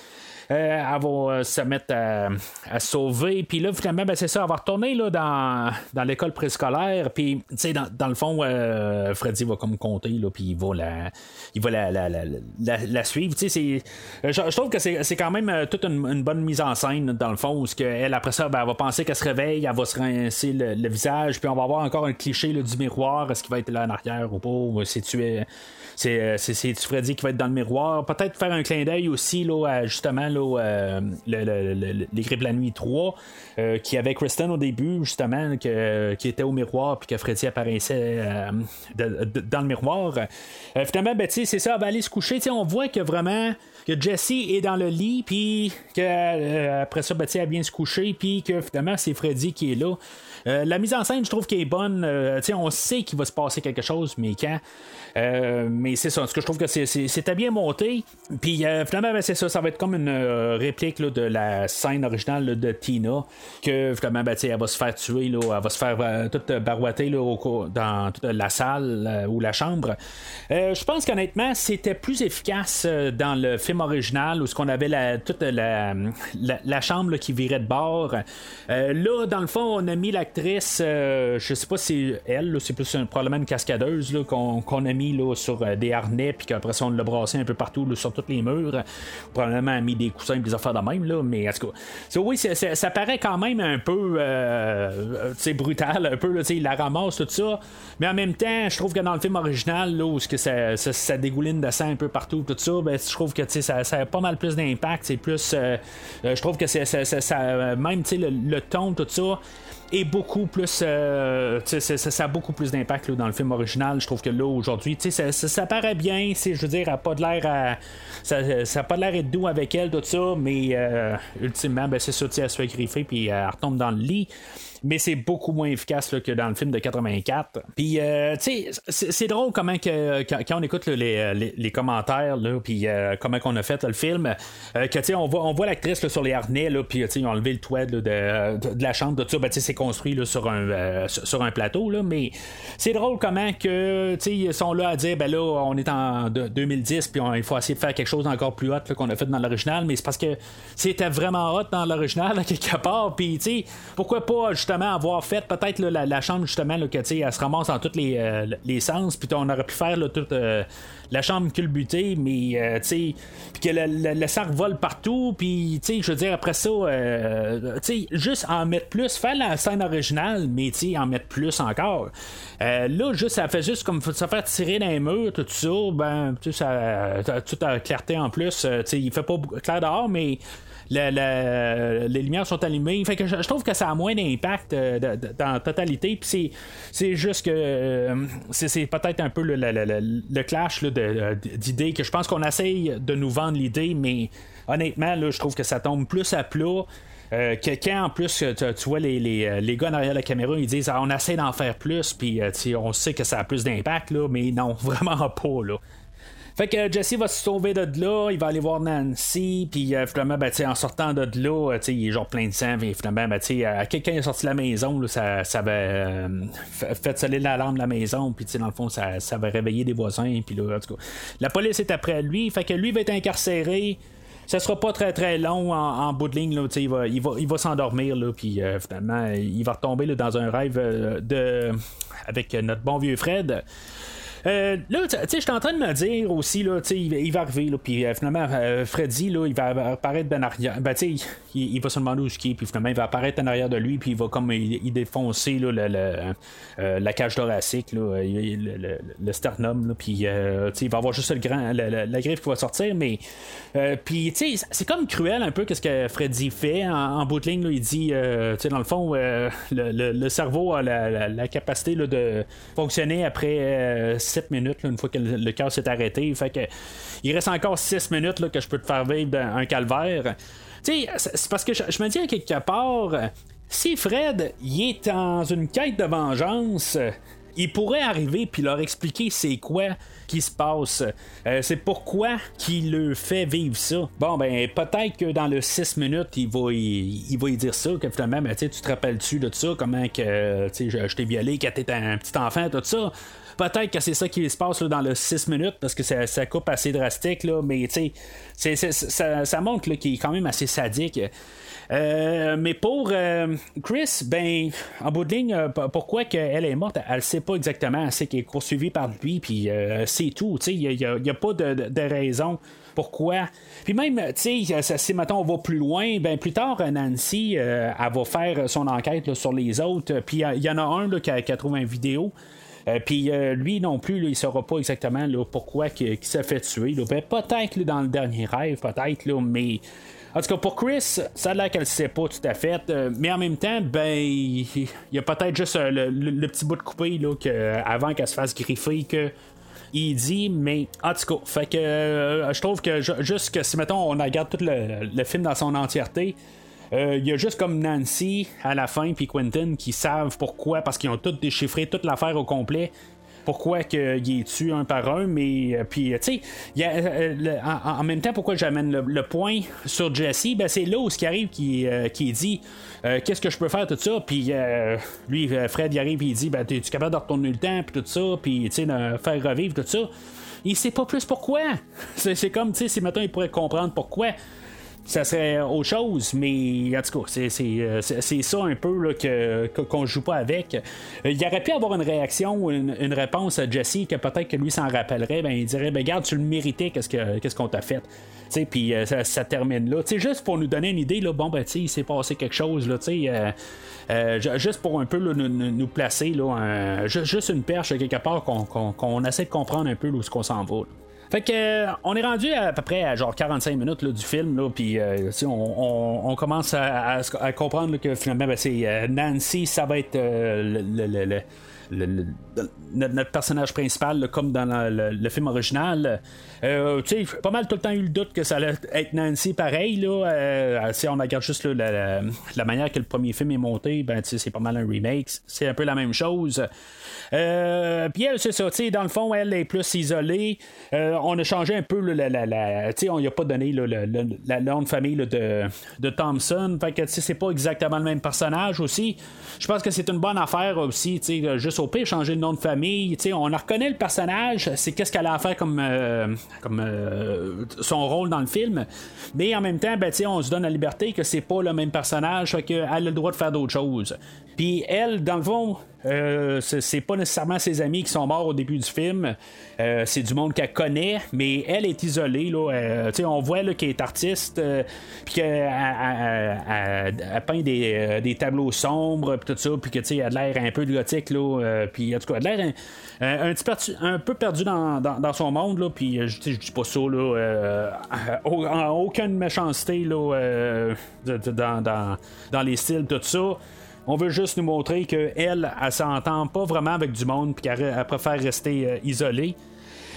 Euh, elle va euh, se mettre à, sauver. Puis là, finalement, ben, c'est ça, elle va retourner là, dans, dans l'école préscolaire. Puis, tu sais, dans, dans le fond, euh, Freddy va comme compter, là, puis il va la, il va la, la, la, la, suivre. Tu sais, je, je trouve que c'est, quand même toute une, bonne mise en scène, dans le fond, où que elle, après ça, ben, elle va penser qu'elle se réveille, elle va se rincer le, le visage, puis on va avoir encore un cliché là, du miroir. Est-ce qu'il va être là en arrière ou pas? Ou c'est tué c'est, Freddy qui va être dans le miroir? Peut-être faire un clin d'œil aussi là, justement là, euh, le- le- les Grippes de la nuit 3 euh, qui avait Kristen au début justement que- qui était au miroir puis que Freddy apparaissait euh, dans le miroir. Euh, finalement, ben, c'est ça, elle va aller se coucher. On voit que vraiment que Jessie est dans le lit puis que euh, après ça, ben, elle vient se coucher puis que finalement c'est Freddy qui est là. Euh, la mise en scène, je trouve qu'elle est bonne. Euh, on sait qu'il va se passer quelque chose, mais quand? Euh, mais c'est ça. En tout cas, je trouve que c'était bien monté. Puis finalement, ben, c'est ça. Ça va être comme une réplique de la scène originale de Tina. Que finalement, ben, elle va se faire tuer. Là, elle va se faire toute barouetter là, au dans toute la salle ou la chambre. Je pense qu'honnêtement, c'était plus efficace dans le film original où ce qu'on avait la, toute la, la, la chambre qui virait de bord. Là, dans le fond, on a mis l'actrice, euh, je sais pas si elle, c'est plus un- probablement une cascadeuse qu'on, a mis sur euh, des harnais, puis qu'après ça, on l'a brassé un peu partout sur tous les murs. Probablement a mis des coussins et des affaires de même, là, mais en tout cas, oui, ça paraît quand même un peu euh, euh, brutal, un peu, il la ramasse, tout ça. Mais en même temps, je trouve que dans le film original, là, où que ça, dégouline de sang un peu partout, tout ça, ben, je trouve que ça, a pas mal plus d'impact. C'est plus. je trouve que c'est, même le ton, tout ça est beaucoup plus euh, ça, ça- a beaucoup plus d'impact là, dans le film original je trouve que là aujourd'hui. Ça, ça, ça paraît bien je veux dire a pas de l'air à ça, ça a pas de l'air d'être doux avec elle tout ça mais euh, ultimement ben, c'est ça elle se fait griffer puis elle retombe dans le lit mais c'est beaucoup moins efficace que dans le film de 84. Puis, euh, tu sais, c'est drôle comment que, quand, on écoute là, les, commentaires, là, puis euh, comment qu'on a fait le film, euh, que tu sais, on voit, on voit l'actrice sur les harnais, là, puis tu sais, ils ont enlevé le toit de, de, de la chambre, tout ça, ben, tu sais, c'est construit sur, un, euh, sur un plateau, là, mais c'est drôle comment que, tu sais, ils sont là à dire, ben là, on est en de- 2010, puis il faut essayer de faire quelque chose d'encore plus hot qu'on a fait dans l'original, mais c'est parce que c'était vraiment hot dans l'original, quelque part, puis tu sais, pourquoi pas justement avoir fait peut-être la, chambre justement là, que elle se ramasse dans tous les, euh, les sens puis on aurait pu faire toute euh, la chambre culbutée mais euh, tu sais puis que le, le, le vole partout puis tu sais je veux dire après ça tu sais juste en mettre plus faire la scène originale mais tu sais en mettre plus encore. Là juste ça fait juste comme ça faire tirer dans les murs tout ça ben tu sais ça toute la clarté en plus tu sais il fait pas clair dehors mais la- les lumières sont allumées. Que je, trouve que ça a moins d'impact euh, dans la totalité. Puis c'est, juste que euh, c'est, peut-être un peu le, le- le- le clash d'idées que je pense qu'on essaye de nous vendre l'idée, mais honnêtement, là, je trouve que ça tombe plus à plat. Euh, que quand en plus tu, tu vois les, les, les gars derrière la caméra ils disent ah, on essaie d'en faire plus puis euh, on sait que ça a plus d'impact mais non vraiment pas là fait que Jesse va se sauver de là, il va aller voir Nancy, puis euh, finalement, ben, en sortant de là, euh, tu sais, il est genre plein de sang, puis finalement, ben, euh, quelqu'un est sorti de la maison, ça, ça avait euh, fait sonner l'alarme de la maison, puis dans le fond, ça, ça va réveiller des voisins, puis là, en tout cas, la police est après lui, fait que lui va être incarcéré. Ça sera pas très très long en, bout de ligne, là, il va, il va, il va s'endormir, puis euh, finalement, il va retomber là, dans un rêve euh, de avec notre bon vieux Fred. Euh, là, tu sais, je suis en train de me dire aussi, là, il, il va arriver, là, puis euh, finalement, euh, Freddy, là, il va apparaître en arrière. Ben, tu sais, il, il va se demander où est-ce qu'il est, puis finalement, il va apparaître en arrière de lui, puis il va comme il, il défoncer là, le, le, la cage thoracique, là, le, sternum, là, puis il va avoir juste le grand, le- la griffe qui va sortir, mais puis tu sais, c'est comme cruel un peu qu'est-ce que Freddy fait en, bout de ligne, là, il dit, tu sais, dans le fond, le cerveau a la, la- la capacité là, de fonctionner après 7 minutes, là, une fois que le, le cœur s'est arrêté. Fait que il reste encore 6 minutes là, que je peux te faire vivre un calvaire. Tu sais, c'est parce que je, me dis à quelque part, si Fred il est dans une quête de vengeance, il pourrait arriver puis leur expliquer c'est quoi qui se passe. Euh, c'est pourquoi qu'il le fait vivre ça. Bon, ben, peut-être que dans le 6 minutes, il va va y dire ça, que finalement, ben, tu te rappelles-tu de ça, comment que, je, je t'ai violé quand t'étais un petit enfant, tout ça? Peut-être que c'est ça qui se passe là, dans le 6 minutes parce que ça, coupe assez drastique, là, mais ça, montre qu'il est quand même assez sadique. Euh, mais pour euh, Chris, ben, en bout de ligne, euh, pourquoi qu'elle est morte, elle sait pas exactement. Elle sait qu'elle est poursuivie par lui, puis c'est tout. Il n'y a, a, pas de, de, raison pourquoi. Puis même, tu sais, si maintenant on va plus loin, ben plus tard, Nancy, elle va faire son enquête sur les autres. Puis il y en a un là, qui, a, qui, a, trouvé une vidéo. Puis lui non plus, il saura pas exactement pourquoi il, s'est fait tuer. Ben, peut-être dans le dernier rêve, peut-être, mais en tout cas, pour Chris, ça a l'air qu'elle ne sait pas tout à fait. Euh, mais en même temps, ben, il y a peut-être juste euh, le, petit bout de coupé que, avant qu'elle se fasse griffer que il dit, mais en tout cas, fait que euh, je trouve que juste que si mettons on regarde tout le, film dans son entièreté, il y a juste comme Nancy à la fin puis Quentin qui savent pourquoi parce qu'ils ont tout déchiffré toute l'affaire au complet pourquoi qu'il est tué un par un, mais euh, puis tu sais, euh, en, même temps, pourquoi j'amène le, point sur Jesse, ben c'est là où ce qui arrive qui, euh, qui dit qu'est-ce que je peux faire tout ça, puis lui Fred il arrive il dit ben tu es capable de retourner le temps puis tout ça, puis tu sais faire revivre tout ça. Il sait pas plus pourquoi. C'est comme, tu sais, si maintenant il pourrait comprendre pourquoi ça serait autre chose, mais en tout cas, c'est, euh, ça un peu là, qu'on joue pas avec. Euh, il aurait pu avoir une réaction ou une, réponse à Jesse que peut-être que lui s'en rappellerait, ben, il dirait ben, Regarde, tu le méritais, qu'est-ce, que, qu'est-ce qu'on t'a fait? Puis euh, ça, termine là. juste pour nous donner une idée, là, bon, ben, il s'est passé quelque chose, là, juste pour un peu nous, placer, là, juste une perche quelque part qu'on, essaie de comprendre un peu où ce qu'on s'en va. Fait que euh, on est rendu à, peu près à genre 45 minutes du film, là, puis euh, on, commence à, comprendre que finalement ben, c'est euh, Nancy, ça va être le notre, personnage principal, comme dans le, film original. Euh, tu sais, pas mal tout le temps eu le doute que ça allait être Nancy pareil. Là, euh, si on regarde juste la, manière que le premier film est monté, ben, c'est pas mal un remake. C'est un peu la même chose. Euh, puis elle, c'est ça, dans le fond, elle est plus isolée. on a changé un peu la, on lui a pas donné la de famille de, Thompson. Fait que c'est pas exactement le même personnage aussi. Je pense que c'est une bonne affaire aussi, juste au pire, changer le nom de famille. on reconnaît le personnage, c'est qu'est-ce qu'elle a à faire comme, euh, comme euh, son rôle dans le film. Mais en même temps, ben, on se donne la liberté que c'est pas le même personnage, qu'elle a le droit de faire d'autres choses. Puis elle, dans le fond, euh, c'est pas nécessairement ses amis qui sont morts au début du film. Euh, c'est du monde qu'elle connaît, mais elle est isolée. Là. Euh, on voit qu'elle est artiste, puis qu'elle peint des, tableaux sombres, puis tout ça, puis qu'elle a l'air un peu gothique. Là, puis en tout cas, elle a l'air un, peu perdu dans, son monde. Là, puis je dis pas ça. Là, aucune méchanceté là, dans, dans les styles, tout ça. On veut juste nous montrer qu'elle, elle, elle s'entend pas vraiment avec du monde, puis qu'elle préfère rester euh, isolée.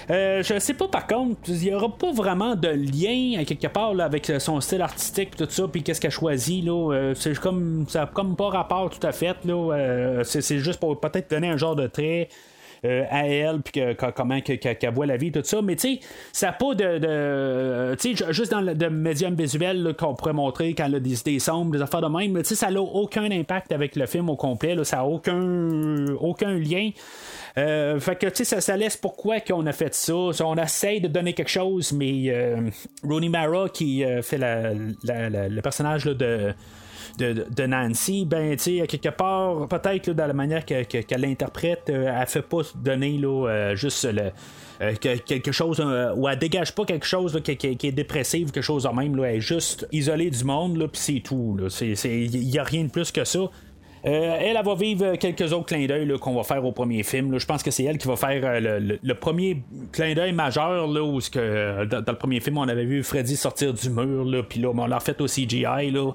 Euh, je sais pas par contre, il n'y aura pas vraiment de lien quelque part avec son style artistique et tout ça, puis qu'est-ce qu'elle choisit là. Euh, c'est comme ça comme pas rapport tout à fait là. c'est juste pour peut-être donner un genre de trait. À elle, puis comment qu'elle voit la vie, tout ça. Mais tu sais, ça n'a pas de. tu sais, juste dans le médium visuel qu'on pourrait montrer quand elle a des idées sombres, des affaires de même, tu sais, ça n'a aucun impact avec le film au complet. ça n'a aucun, aucun lien. Euh, fait que, tu sais, ça, laisse pourquoi qu'on a fait ça. On essaye de donner quelque chose, mais euh, Rooney Mara, qui euh, fait le personnage de, de, Nancy, ben, tu sais, quelque part, peut-être dans la manière qu'elle l'interprète, elle fait pas donner là, juste le. quelque chose ou elle dégage pas quelque chose qui, est dépressif quelque chose en même là, elle est juste isolée du monde puis c'est tout il n'y a rien de plus que ça euh, elle, va vivre quelques autres clins d'œil qu'on va faire au premier film. Je pense que c'est elle qui va faire euh, le, premier clin d'œil majeur là, où que, euh, dans, le premier film on avait vu Freddy sortir du mur, puis là on l'a refait au CGI. Là.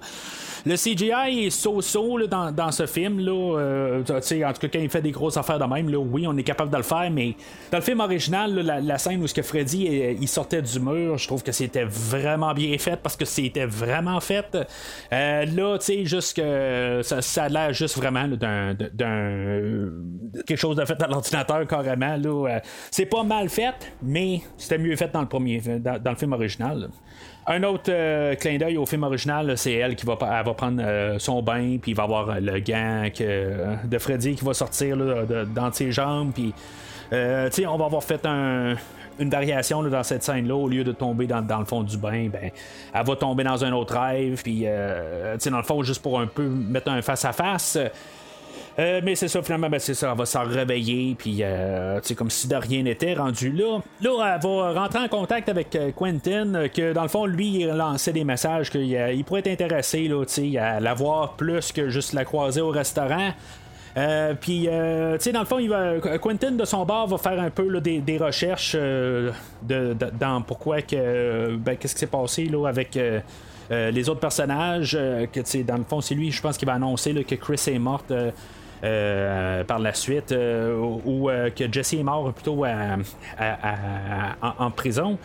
Le CGI est so-so dans, ce film. Là, euh, en tout cas, quand il fait des grosses affaires de même, là, oui, on est capable de le faire, mais dans le film original, la, scène où ce que Freddy il sortait du mur, je trouve que c'était vraiment bien fait parce que c'était vraiment fait. Euh, là, tu sais, juste que ça, a l'air juste vraiment d'un, quelque chose de fait à l'ordinateur carrément. Là. Euh, c'est pas mal fait, mais c'était mieux fait dans le premier dans, dans le film original. Un autre euh, clin d'œil au film original, c'est elle qui va, va prendre euh, son bain, puis il va avoir le gant de Freddy qui va sortir dans ses jambes, puis on va avoir fait un- une variation dans cette scène-là, au lieu de tomber dans, le fond du bain, ben, elle va tomber dans un autre rêve, puis, euh, dans le fond, juste pour un peu mettre un face-à-face. Euh, mais c'est ça, finalement, ben, c'est ça, elle va s'en réveiller, puis euh, comme si de rien n'était rendu là. Là, elle va rentrer en contact avec Quentin, que dans le fond, lui, il lançait des messages qu'il il pourrait être intéressé là, à la voir plus que juste la croiser au restaurant. Euh, puis, euh, tu sais, dans le fond, il va, Quentin de son bord va faire un peu des, recherches euh, dans pourquoi que, ben, qu'est-ce qui s'est passé là avec euh, les autres personnages. que dans le fond, c'est lui, je pense, qui va annoncer là, que Chris est morte. par la suite, ou que Jesse est mort plutôt en prison.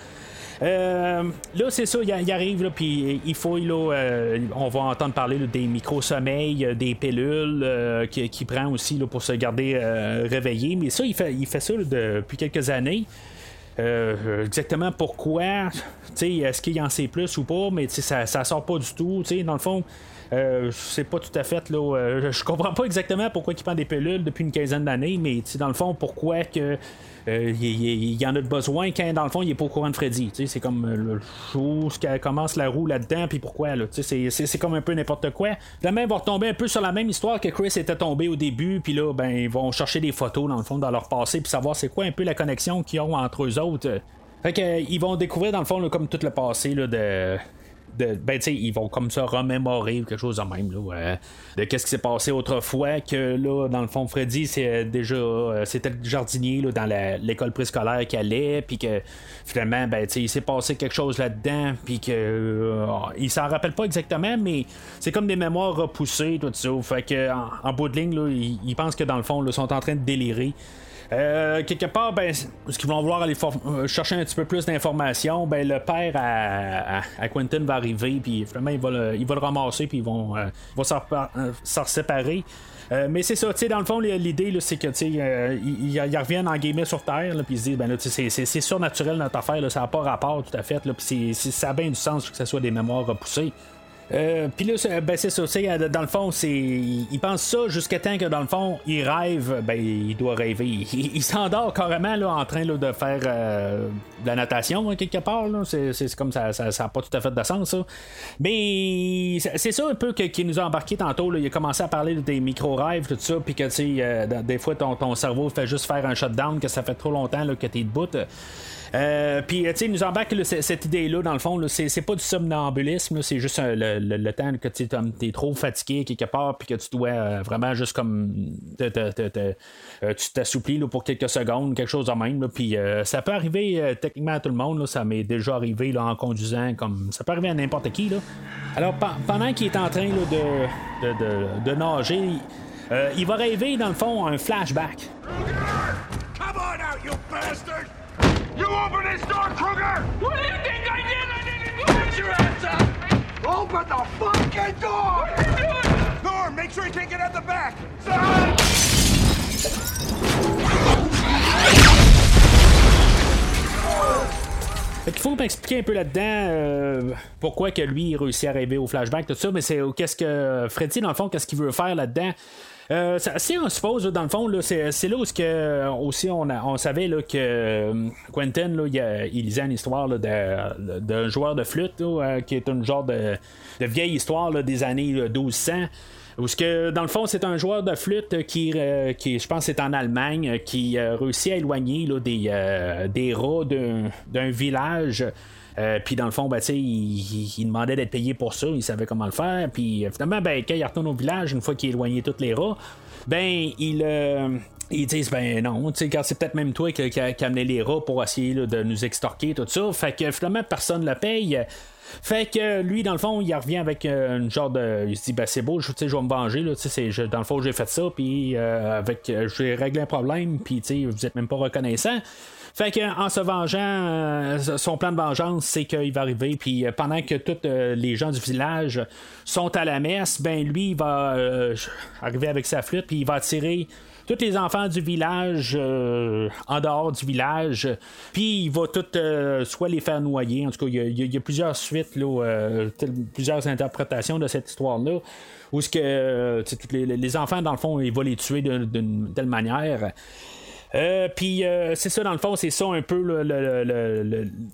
Euh, là, c'est ça, il, arrive, puis il fouille, là, euh, on va entendre parler des micro-sommeils, euh, des pilules qu'il qui prend aussi là, pour se garder réveillé. Mais ça, il fait, il fait ça depuis quelques années. Exactement pourquoi, est-ce qu'il en sait plus ou pas, mais ça, ça sort pas du tout, dans le fond, euh, c'est pas tout à fait là, euh, je comprends pas exactement pourquoi il prend des pilules depuis une quinzaine d'années, mais dans le fond, pourquoi que euh, il, y en a besoin quand dans le fond il est pas au courant de Freddy, c'est comme euh, le jour qu'elle commence la roue là-dedans, puis pourquoi là, c'est- comme un peu n'importe quoi. Finalement, ils vont retomber un peu sur la même histoire que Chris était tombé au début, puis là, ben ils vont chercher des photos dans le fond dans leur passé, puis savoir c'est quoi un peu la connexion qu'ils ont entre eux autres. Fait ils vont découvrir dans le fond comme tout le passé là, de. De- ben, ils vont comme ça remémorer quelque chose de même, de qu'est-ce qui s'est passé autrefois, que là, dans le fond, Freddy, c'est euh, déjà, euh, c'était le jardinier dans l'école préscolaire qu'il allait, puis que finalement, ben, il s'est passé quelque chose là-dedans, puis que euh, il s'en rappelle pas exactement, mais c'est comme des mémoires repoussées, tout ça. Fait que, en, en bout de ligne, ils, pensent que dans le fond, ils sont en train de délirer. Euh, quelque part, ben, est-ce qu'ils vont vouloir aller euh, chercher un petit peu plus d'informations? Ben, le père à, à- Quentin va arriver, puis finalement, il va le, il va le ramasser, puis ils vont, euh, vont s'en euh, séparer. Mais c'est ça, tu sais, dans le fond, l'idée, c'est que, tu sais, ils, reviennent en guillemets sur Terre, puis ils se disent, ben là, c'est- surnaturel notre affaire, ça n'a pas rapport tout à fait, là, puis ça a bien du sens que ce soit des mémoires repoussées. Euh, là, ben, c'est ça. tu euh, Dans le fond, c'est il pense ça jusqu'à temps que dans le fond, il rêve. Ben, il doit rêver. Il, s'endort carrément là, en train là, de faire euh, de la natation hein, quelque part. là. C'est, comme ça, ça, ça a pas tout à fait de sens. Ça. Mais c'est ça un peu que- qui nous a embarqué tantôt. Là. Il a commencé à parler des micro-rêves, tout ça. Puis que tu sais, euh, des fois, ton, ton cerveau fait juste faire un shutdown, que ça fait trop longtemps là, que t'es debout. Euh, puis, tu sais, il nous embarque cette idée-là, dans le fond, c'est, pas du somnambulisme, c'est juste le, temps que tu es trop fatigué quelque part, puis que tu dois euh, vraiment juste comme. euh, tu t'assouplis pour quelques secondes, quelque chose de même. Puis, ça peut arriver techniquement à tout le monde, ça m'est déjà arrivé en conduisant, comme ça peut arriver à n'importe qui. Alors, pe- pendant qu'il est en train de, nager, il va rêver, dans le fond, un flashback. Come on out, you bastard! You open this door, Kruger! What do you think I did? I didn't do it! Your hands up! Open the fucking door! Norm, make sure he can't get out the back! Fait qu'il faut m'expliquer un peu là-dedans euh, pourquoi que lui il réussit à rêver au flashback, tout ça, mais c'est qu'est-ce que Freddy, dans le fond, qu'est-ce qu'il veut faire là-dedans? Euh, si on suppose, dans le fond, c'est, là où que, aussi on, a- on savait là, que euh, Quentin là, il, lisait une histoire d'un joueur de flûte euh, qui est une genre de, de vieille histoire des années là, 1200. Où ce que, dans le fond, c'est un joueur de flûte qui, qui je pense, c'est en Allemagne, qui euh, réussit à éloigner là, des, des rats d'un village. Euh, puis dans le fond, ben, il, demandait d'être payé pour ça, il savait comment le faire. Puis euh, finalement, ben, quand il retourne au village, une fois qu'il a éloigné tous les rats, ben, il, euh, ils disent, ben non, tu c'est peut-être même toi qui, qui, qui a amené les rats pour essayer de nous extorquer, tout ça. Fait que finalement, personne ne le paye. Fait que lui, dans le fond, il revient avec euh, une genre de. Il se dit, ben c'est beau, je, je vais me venger. Là, dans le fond, j'ai fait ça, puis avec, j'ai réglé un problème, puis vous êtes même pas reconnaissant. Fait que en se vengeant, euh, son plan de vengeance, c'est qu'il va arriver, puis euh, pendant que tous euh, les gens du village sont à la messe, ben lui, il va arriver avec sa flûte, puis il va tirer tous les enfants du village euh, en dehors du village, puis il va tout euh, soit les faire noyer. En tout cas, il y a, plusieurs suites, là, euh, plusieurs interprétations de cette histoire-là. Où ce que les, les enfants, dans le fond, il va les tuer d'une telle manière. Euh, puis euh, c'est ça, dans le fond, c'est ça un peu le, le-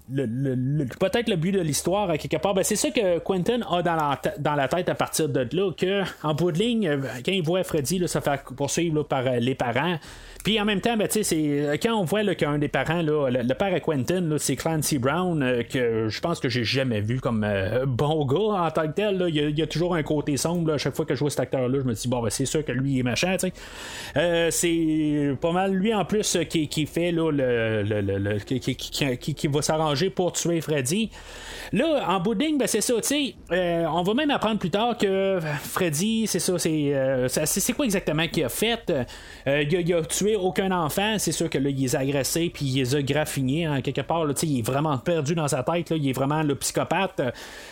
le- peut-être le but de l'histoire à quelque part. Ben, c'est ça que Quentin a dans la, dans la tête à partir de là, que en bout de ligne, euh, quand il voit Freddy là, se faire poursuivre par euh, les parents, puis en même temps, ben, c'est quand on voit qu'un des parents, le, père à Quentin, c'est Clancy Brown, euh, que je pense que j'ai jamais vu comme euh, bon gars en tant que tel. Il, y a, toujours un côté sombre. À chaque fois que je vois cet acteur-là, je me dis, bon, ben, c'est sûr que lui est machin. Euh, c'est pas mal lui en plus euh, qui, fait le, qui, va s'arranger pour tuer Freddy. Là, en bout de ligne, ben, c'est ça, euh, on va même apprendre plus tard que Freddy, c'est ça, c'est euh, c'est quoi exactement qu'il a fait? Euh, il a tué aucun enfant, c'est sûr que là, il les a agressés, puis il les a graffinés en quelque part. Là, il est vraiment perdu dans sa tête, là, il est vraiment le psychopathe.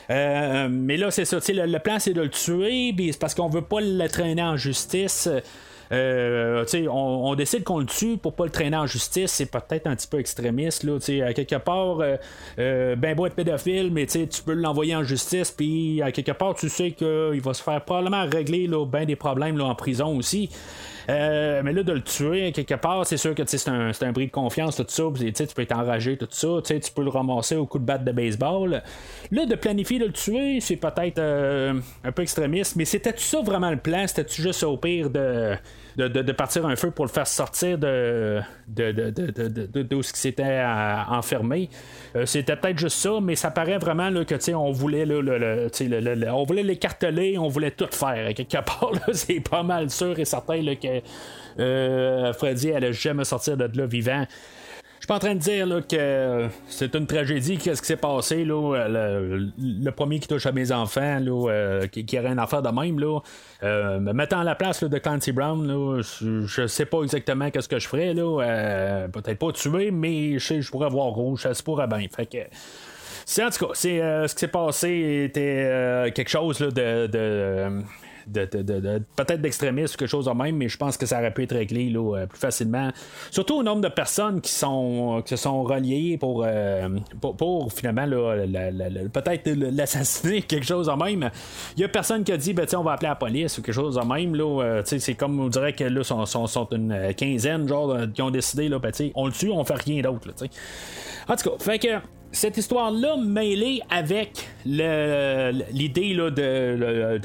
Euh, mais là, c'est ça, le, le plan, c'est de le tuer, c'est parce qu'on veut pas le traîner en justice. Euh, tu on, décide qu'on le tue pour pas le traîner en justice, c'est peut-être un petit peu extrémiste. Là, tu à quelque part, euh, euh, ben beau être pédophile, mais tu tu peux l'envoyer en justice, puis à quelque part, tu sais qu'il va se faire probablement régler là, ben des problèmes là, en prison aussi. Euh, mais là, de le tuer quelque part, c'est sûr que tu c'est un, un bris de confiance, tout ça. tu tu peux être enragé, tout ça. tu Tu peux le ramasser au coup de batte de baseball. Là, de planifier de le tuer, c'est peut-être euh, un peu extrémiste. Mais c'était-tu ça vraiment le plan? C'était-tu juste au pire de, de, de- de partir un feu pour le faire sortir de, d'où ce qui s'était euh, enfermé? Euh, c'était peut-être juste ça, mais ça paraît vraiment là, que on voulait là, le, le- le- on voulait l'écarteler, on voulait tout faire. Quelque part, c'est pas mal sûr et certain là, que euh, Freddy allait jamais sortir de là vivant. Je suis pas en train de dire là, que c'est une tragédie, qu'est-ce qui s'est passé, là, euh, le, premier qui touche à mes enfants, là, euh, qui, qui aurait un affaire de même, là, euh, me mettant à la place de Clancy Brown, là, je, sais pas exactement qu'est-ce que je ferais, là, peut-être pas tuer, mais je je pourrais voir rouge, ça se pourrait bien. Fait que, c'est en tout cas, c'est ce qui s'est passé était quelque chose là, de, peut-être d'extrémiste ou quelque chose de même, mais je pense que ça aurait pu être réglé euh, plus facilement. Surtout au nombre de personnes qui sont qui se sont reliées pour, euh, pour, finalement peut-être l'assassiner, quelque chose de même. Il y a personne qui a dit ben, on va appeler la police ou quelque chose de même. Là, Euh, c'est comme on dirait que là, sont, une quinzaine genre, euh, qui ont décidé là, ben, on le tue, on fait rien d'autre. En tout cas, fait que cette histoire-là mêlée avec l'idée de-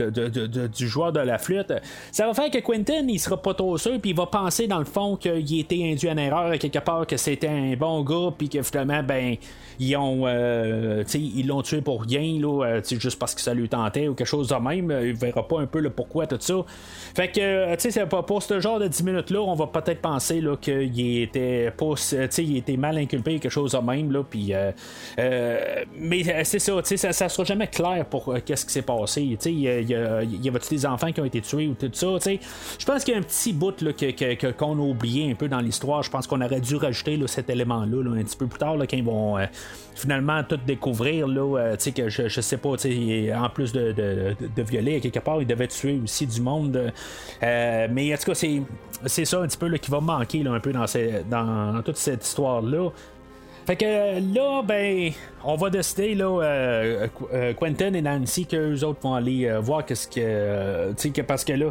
de- du joueur de la flûte, ça va faire que Quentin il sera pas trop sûr, puis il va penser dans le fond qu'il était induit en erreur quelque part, que c'était un bon gars, puis que finalement, ben, ils ont, euh, ils l'ont tué pour rien, là, euh, juste parce que ça lui tentait ou quelque chose de même. Il verra pas un peu le pourquoi tout ça. Fait que, euh, pour ce genre de 10 minutes-là, on va peut-être penser qu'il était pas, il était mal inculpé, quelque chose de même, là, euh, euh, mais euh, c'est ça, ça, ça sera jamais clair pour euh, qu'est-ce qui s'est passé. Il y, y y avait-tu des enfants qui ont été tués ou tout ça. Je pense qu'il y a un petit bout là, que, qu'on a oublié un peu dans l'histoire. Je pense qu'on aurait dû rajouter cet élément-là là, un petit peu plus tard, quand ils vont euh, finalement tout découvrir, là, euh, tu sais, que je, je sais pas, en plus de, de, de- violer, quelque part, ils devaient tuer aussi du monde. Euh, mais en tout cas, c'est, c'est ça un petit peu là, qui va manquer là, un peu dans, dans toute cette histoire-là. Fait que euh, là, ben, on va décider, là, euh, Qu- euh, Quentin et Nancy, qu'eux autres vont aller euh, voir qu'est-ce que. euh, tu sais, que parce que là,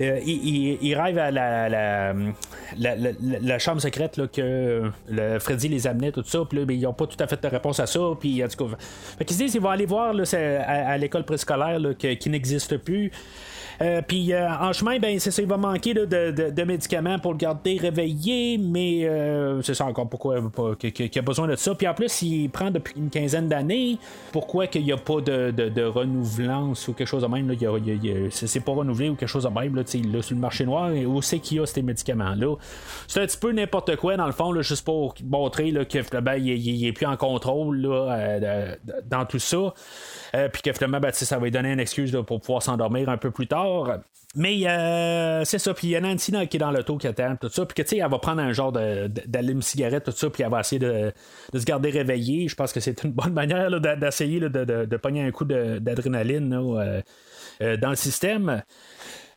euh, ils, ils- ils rêvent à la, chambre secrète, là, que le Freddy les amenait, tout ça, puis là, ben, ils n'ont pas tout à fait de réponse à ça, puis en tout. Fait qu'ils se disent qu'ils vont aller voir, là, à, à l'école préscolaire, qui n'existe plus. Euh, puis euh, en chemin, ben c'est ça, il va manquer là, de, de- médicaments pour le garder réveillé, mais euh, c'est ça encore pourquoi qu'il a besoin de ça. Puis en plus, il prend depuis une quinzaine d'années. Pourquoi qu'il n'y a pas de, de, renouvelance ou quelque chose de même? Là, il a- c'est pas renouvelé ou quelque chose de même. Là, l'a sur le marché noir. Où c'est qu'il y a ces médicaments-là? C'est un petit peu n'importe quoi, dans le fond, là, juste pour montrer là, que ben, il, il- est plus en contrôle là, dans tout ça. Puis que finalement, ben, ça va lui donner une excuse là, pour pouvoir s'endormir un peu plus tard. Mais euh, c'est ça, puis il y a Nancy qui est dans l'auto qui attend, tout ça, puis que tu sais, elle va prendre un genre d'allume-cigarette, tout ça, puis elle va essayer de, de se garder réveillée. Je pense que c'est une bonne manière d'essayer de, de, pogner un coup d'adrénaline euh, euh, dans le système.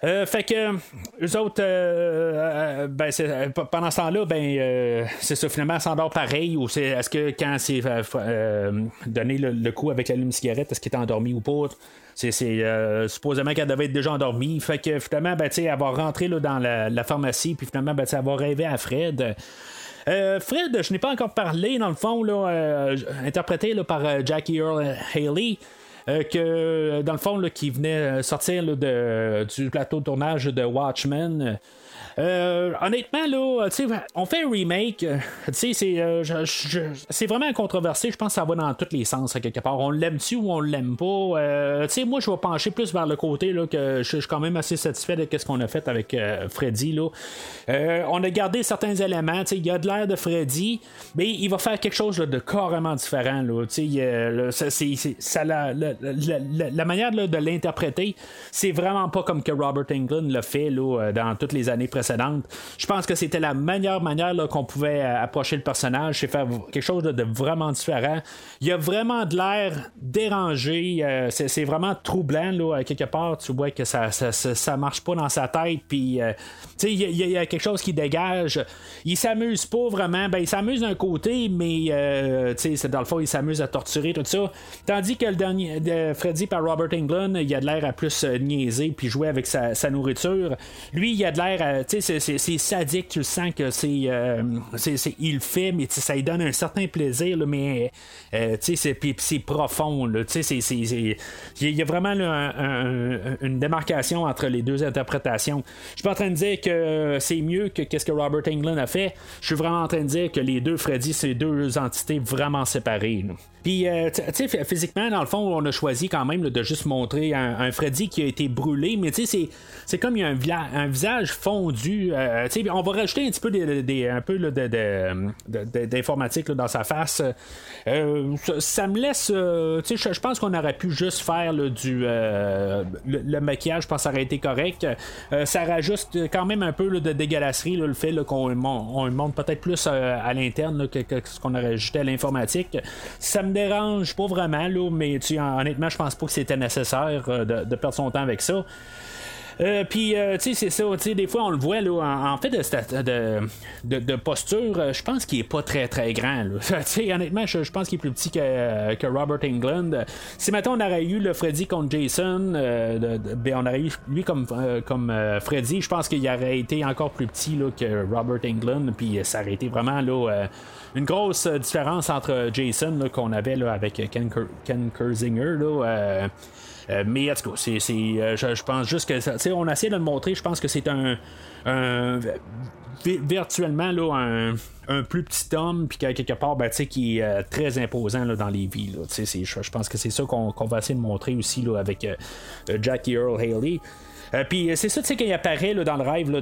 Euh, fait que eux autres, euh, euh, ben, euh, p- pendant ce temps-là, ben, c'est ça, finalement, s'endort pareil. Ou c'est, est-ce que quand c'est donné le, coup avec la lume-cigarette, est-ce qu'il est endormi ou pas? C'est, supposément qu'elle devait être déjà endormie. Fait que finalement, ben, elle va rentrer là, dans la, pharmacie, puis finalement, ben, elle va rêver à Fred. Fred, je n'ai pas encore parlé, dans le fond, là, interprété là, par Jackie Earl Haley. Euh, que dans le fond là, qui venait euh, sortir là, de, du plateau de tournage de Watchmen. Euh, honnêtement, là, on fait un remake. euh, c'est, euh, vraiment controversé. Je pense que ça va dans tous les sens, à quelque part. On l'aime-tu ou on l'aime pas? Euh, moi, je vais pencher plus vers le côté là, que je suis quand même assez satisfait de ce qu'on a fait avec euh, Freddy. Là. On a gardé certains éléments. Il y a de l'air de Freddy, mais il va faire quelque chose là, de carrément différent. Là. Ça, la, la, la- la- manière de l'interpréter, c'est vraiment pas comme que Robert Englund l'a fait dans toutes les années précédentes. Je pense que c'était la meilleure manière qu'on pouvait euh, approcher le personnage, c'est faire quelque chose de vraiment différent. Il y a vraiment de l'air dérangé, euh, c'est, vraiment troublant là, quelque part. Tu vois que ça, ça, marche pas dans sa tête, puis euh, il y, a- quelque chose qui dégage. Il s'amuse pas vraiment, ben il s'amuse d'un côté, mais dans le fond, il s'amuse à torturer tout ça. Tandis que le dernier de Freddy par Robert Englund, il a de l'air à plus niaiser puis jouer avec sa, nourriture. Lui, il a de l'air à, c'est- sadique, tu le sens que c'est, euh, il le fait, mais ça lui donne un certain plaisir, là, mais euh, c'est, profond, il y a vraiment une démarcation entre les deux interprétations. Je suis pas en train de dire que c'est mieux que qu'est-ce que Robert Englund a fait. Je suis vraiment en train de dire que les deux Freddy, c'est deux entités vraiment séparées. Puis, euh, tu sais, physiquement, dans le fond, on a choisi quand même de juste montrer un, Freddy qui a été brûlé, mais tu sais, c'est- comme il y a un visage fondu. Euh, on va rajouter un petit peu d'informatique dans sa face. Euh, ça, me laisse. euh, je, pense qu'on aurait pu juste faire le, maquillage, je pense que ça aurait été correct. Ça rajoute quand même un peu de dégueulasserie, le fait qu'on on monte peut-être plus à l'interne que, ce qu'on aurait ajouté à l'informatique. Ça me dérange pas vraiment, mais honnêtement, je pense pas que c'était nécessaire de perdre son temps avec ça. Euh, puis, euh, tu sais, c'est ça, tu sais, des fois, on le voit, là, en, fait, de, de, posture, euh, je pense qu'il est pas très, très grand, là. tu honnêtement, je, pense qu'il est plus petit que, que Robert Englund. Si, maintenant on aurait eu le Freddy contre Jason, euh, ben, on aurait eu lui comme, euh, comme euh, Freddy, je pense qu'il aurait été encore plus petit, là, que Robert Englund, puis euh, ça aurait été vraiment, là, euh, une grosse euh, différence entre Jason, qu'on avait, là, avec Ken, Ken Kersinger, là, euh, euh, mais en tout cas, c'est, euh, je, je pense juste que ça, on a essayé de le montrer. Je pense que c'est un, un- vi- virtuellement là, un, un plus petit homme, puis quelque part, ben, tu sais, qui est euh, très imposant là, dans les vies. Je, pense que c'est ça qu'on, va essayer de montrer aussi là, avec euh, euh, Jackie Earl Haley. Euh, puis euh, c'est ça, tu sais, quand il apparaît là, dans le rêve de,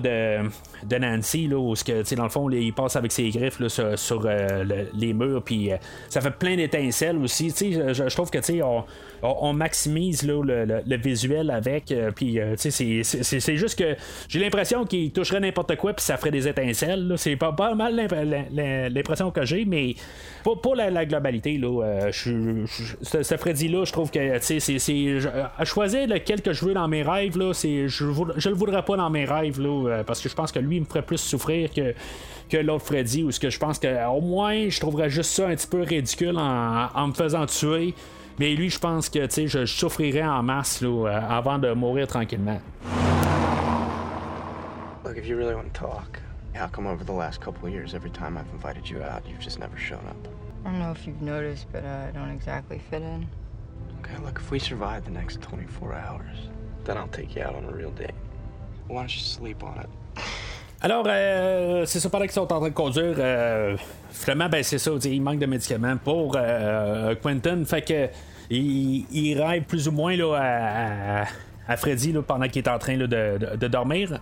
de Nancy, là, où que, dans le fond, là, il passe avec ses griffes sur, euh, le- les murs, puis euh, ça fait plein d'étincelles aussi. Je, je trouve que tu sais, on, on, maximise le, le- visuel avec, puis tu sais, c'est- juste que j'ai l'impression qu'il toucherait n'importe quoi, puis ça ferait des étincelles. C'est pas, mal l'imp- l'im- l'impression que j'ai, mais pour, pour la, globalité, là, je, je- ce, ce Freddy-là, je trouve que tu sais, c'est- choisir lequel que je veux dans mes rêves, là, c'est, je, je le voudrais pas dans mes rêves, là, euh, parce que je pense que lui il me ferait plus souffrir que, que l'autre Freddy, ou ce que je pense que au moins je trouverais juste ça un petit peu ridicule en, en me faisant tuer. Mais lui, je pense que tu sais, je, je souffrirais en masse là, euh, avant de mourir tranquillement. Look, if you really want to talk, how come over the last couple of years, every time I've invited you out, you've just never shown up? I don't know if you've noticed, but uh, I don't exactly fit in. Okay, look, if we survive the next 24 hours, then I'll take you out on a real date. Why don't you sleep on it? Alors, euh, c'est ça, pendant qu'ils sont en train de conduire, euh, finalement, ben, c'est ça, il manque de médicaments pour euh, Quentin. Fait que il, il rêve plus ou moins là, à, à- à Freddy là, pendant qu'il est en train là, de, de- de dormir.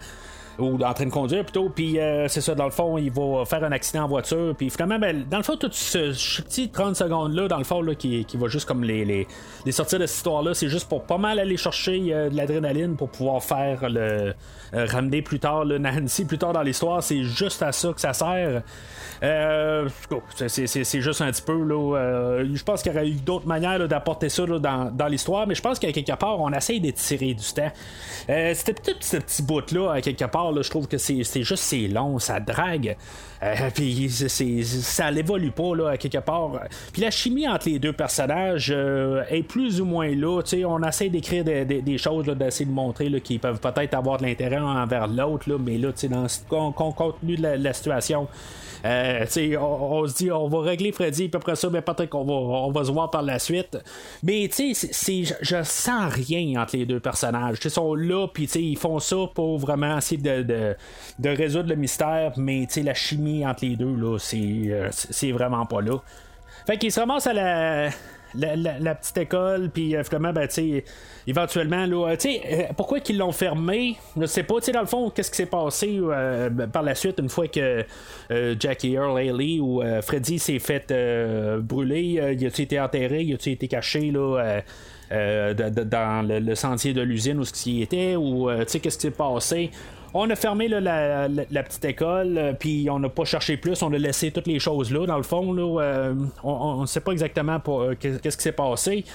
Ou en train de conduire plutôt, puis euh, c'est ça, dans le fond, il va faire un accident en voiture, puis finalement, ben, dans le fond, tout ce petit 30 secondes-là, dans le fond, là, qui, qui va juste comme les, les, sortir de cette histoire-là, c'est juste pour pas mal aller chercher euh, de l'adrénaline pour pouvoir faire le. euh, ramener plus tard le Nancy plus tard dans l'histoire, c'est juste à ça que ça sert. Euh, c'est- juste un petit peu là. euh, je pense qu'il y aurait eu d'autres manières d'apporter ça dans, l'histoire, mais je pense qu'à quelque part, on essaye d'étirer du temps. Euh, C'était peut-être ce petit bout-là, à quelque part, là, je trouve que c'est juste c'est long, ça drague. Euh, puis ça n'évolue pas là, à quelque part. Puis la chimie entre les deux personnages est plus ou moins là. On essaie d'écrire des, choses, d'essayer de montrer qu'ils peuvent peut-être avoir de l'intérêt envers l'autre, mais là, dans con- contenu de la situation. Euh, on, on se dit on va régler Freddy puis après ça ben, peut-être qu'on va, on va se voir par la suite. Mais tu sais je, je sens rien entre les deux personnages. Ils sont là puis ils font ça pour vraiment essayer de, de, de résoudre le mystère mais la chimie entre les deux là c'est euh, c'est vraiment pas là. Fait qu'ils se ramassent à la, la, la- petite école, puis euh, finalement, ben, éventuellement, là, euh, euh, pourquoi qu'ils l'ont fermé, je sais pas, dans le fond, qu'est-ce qui s'est passé ben, par la suite, une fois que Jackie Earl Haley ou euh, Freddy s'est fait brûler, il a-tu été enterré, il a-tu été caché, là, dans le, sentier de l'usine où ce qui était, ou, tu sais, qu'est-ce qui s'est passé? On a fermé la, petite école, euh, puis on n'a pas cherché plus, on a laissé toutes les choses là, dans le fond. Euh, on ne sait pas exactement euh, qu'est- qu'est-ce qui s'est passé.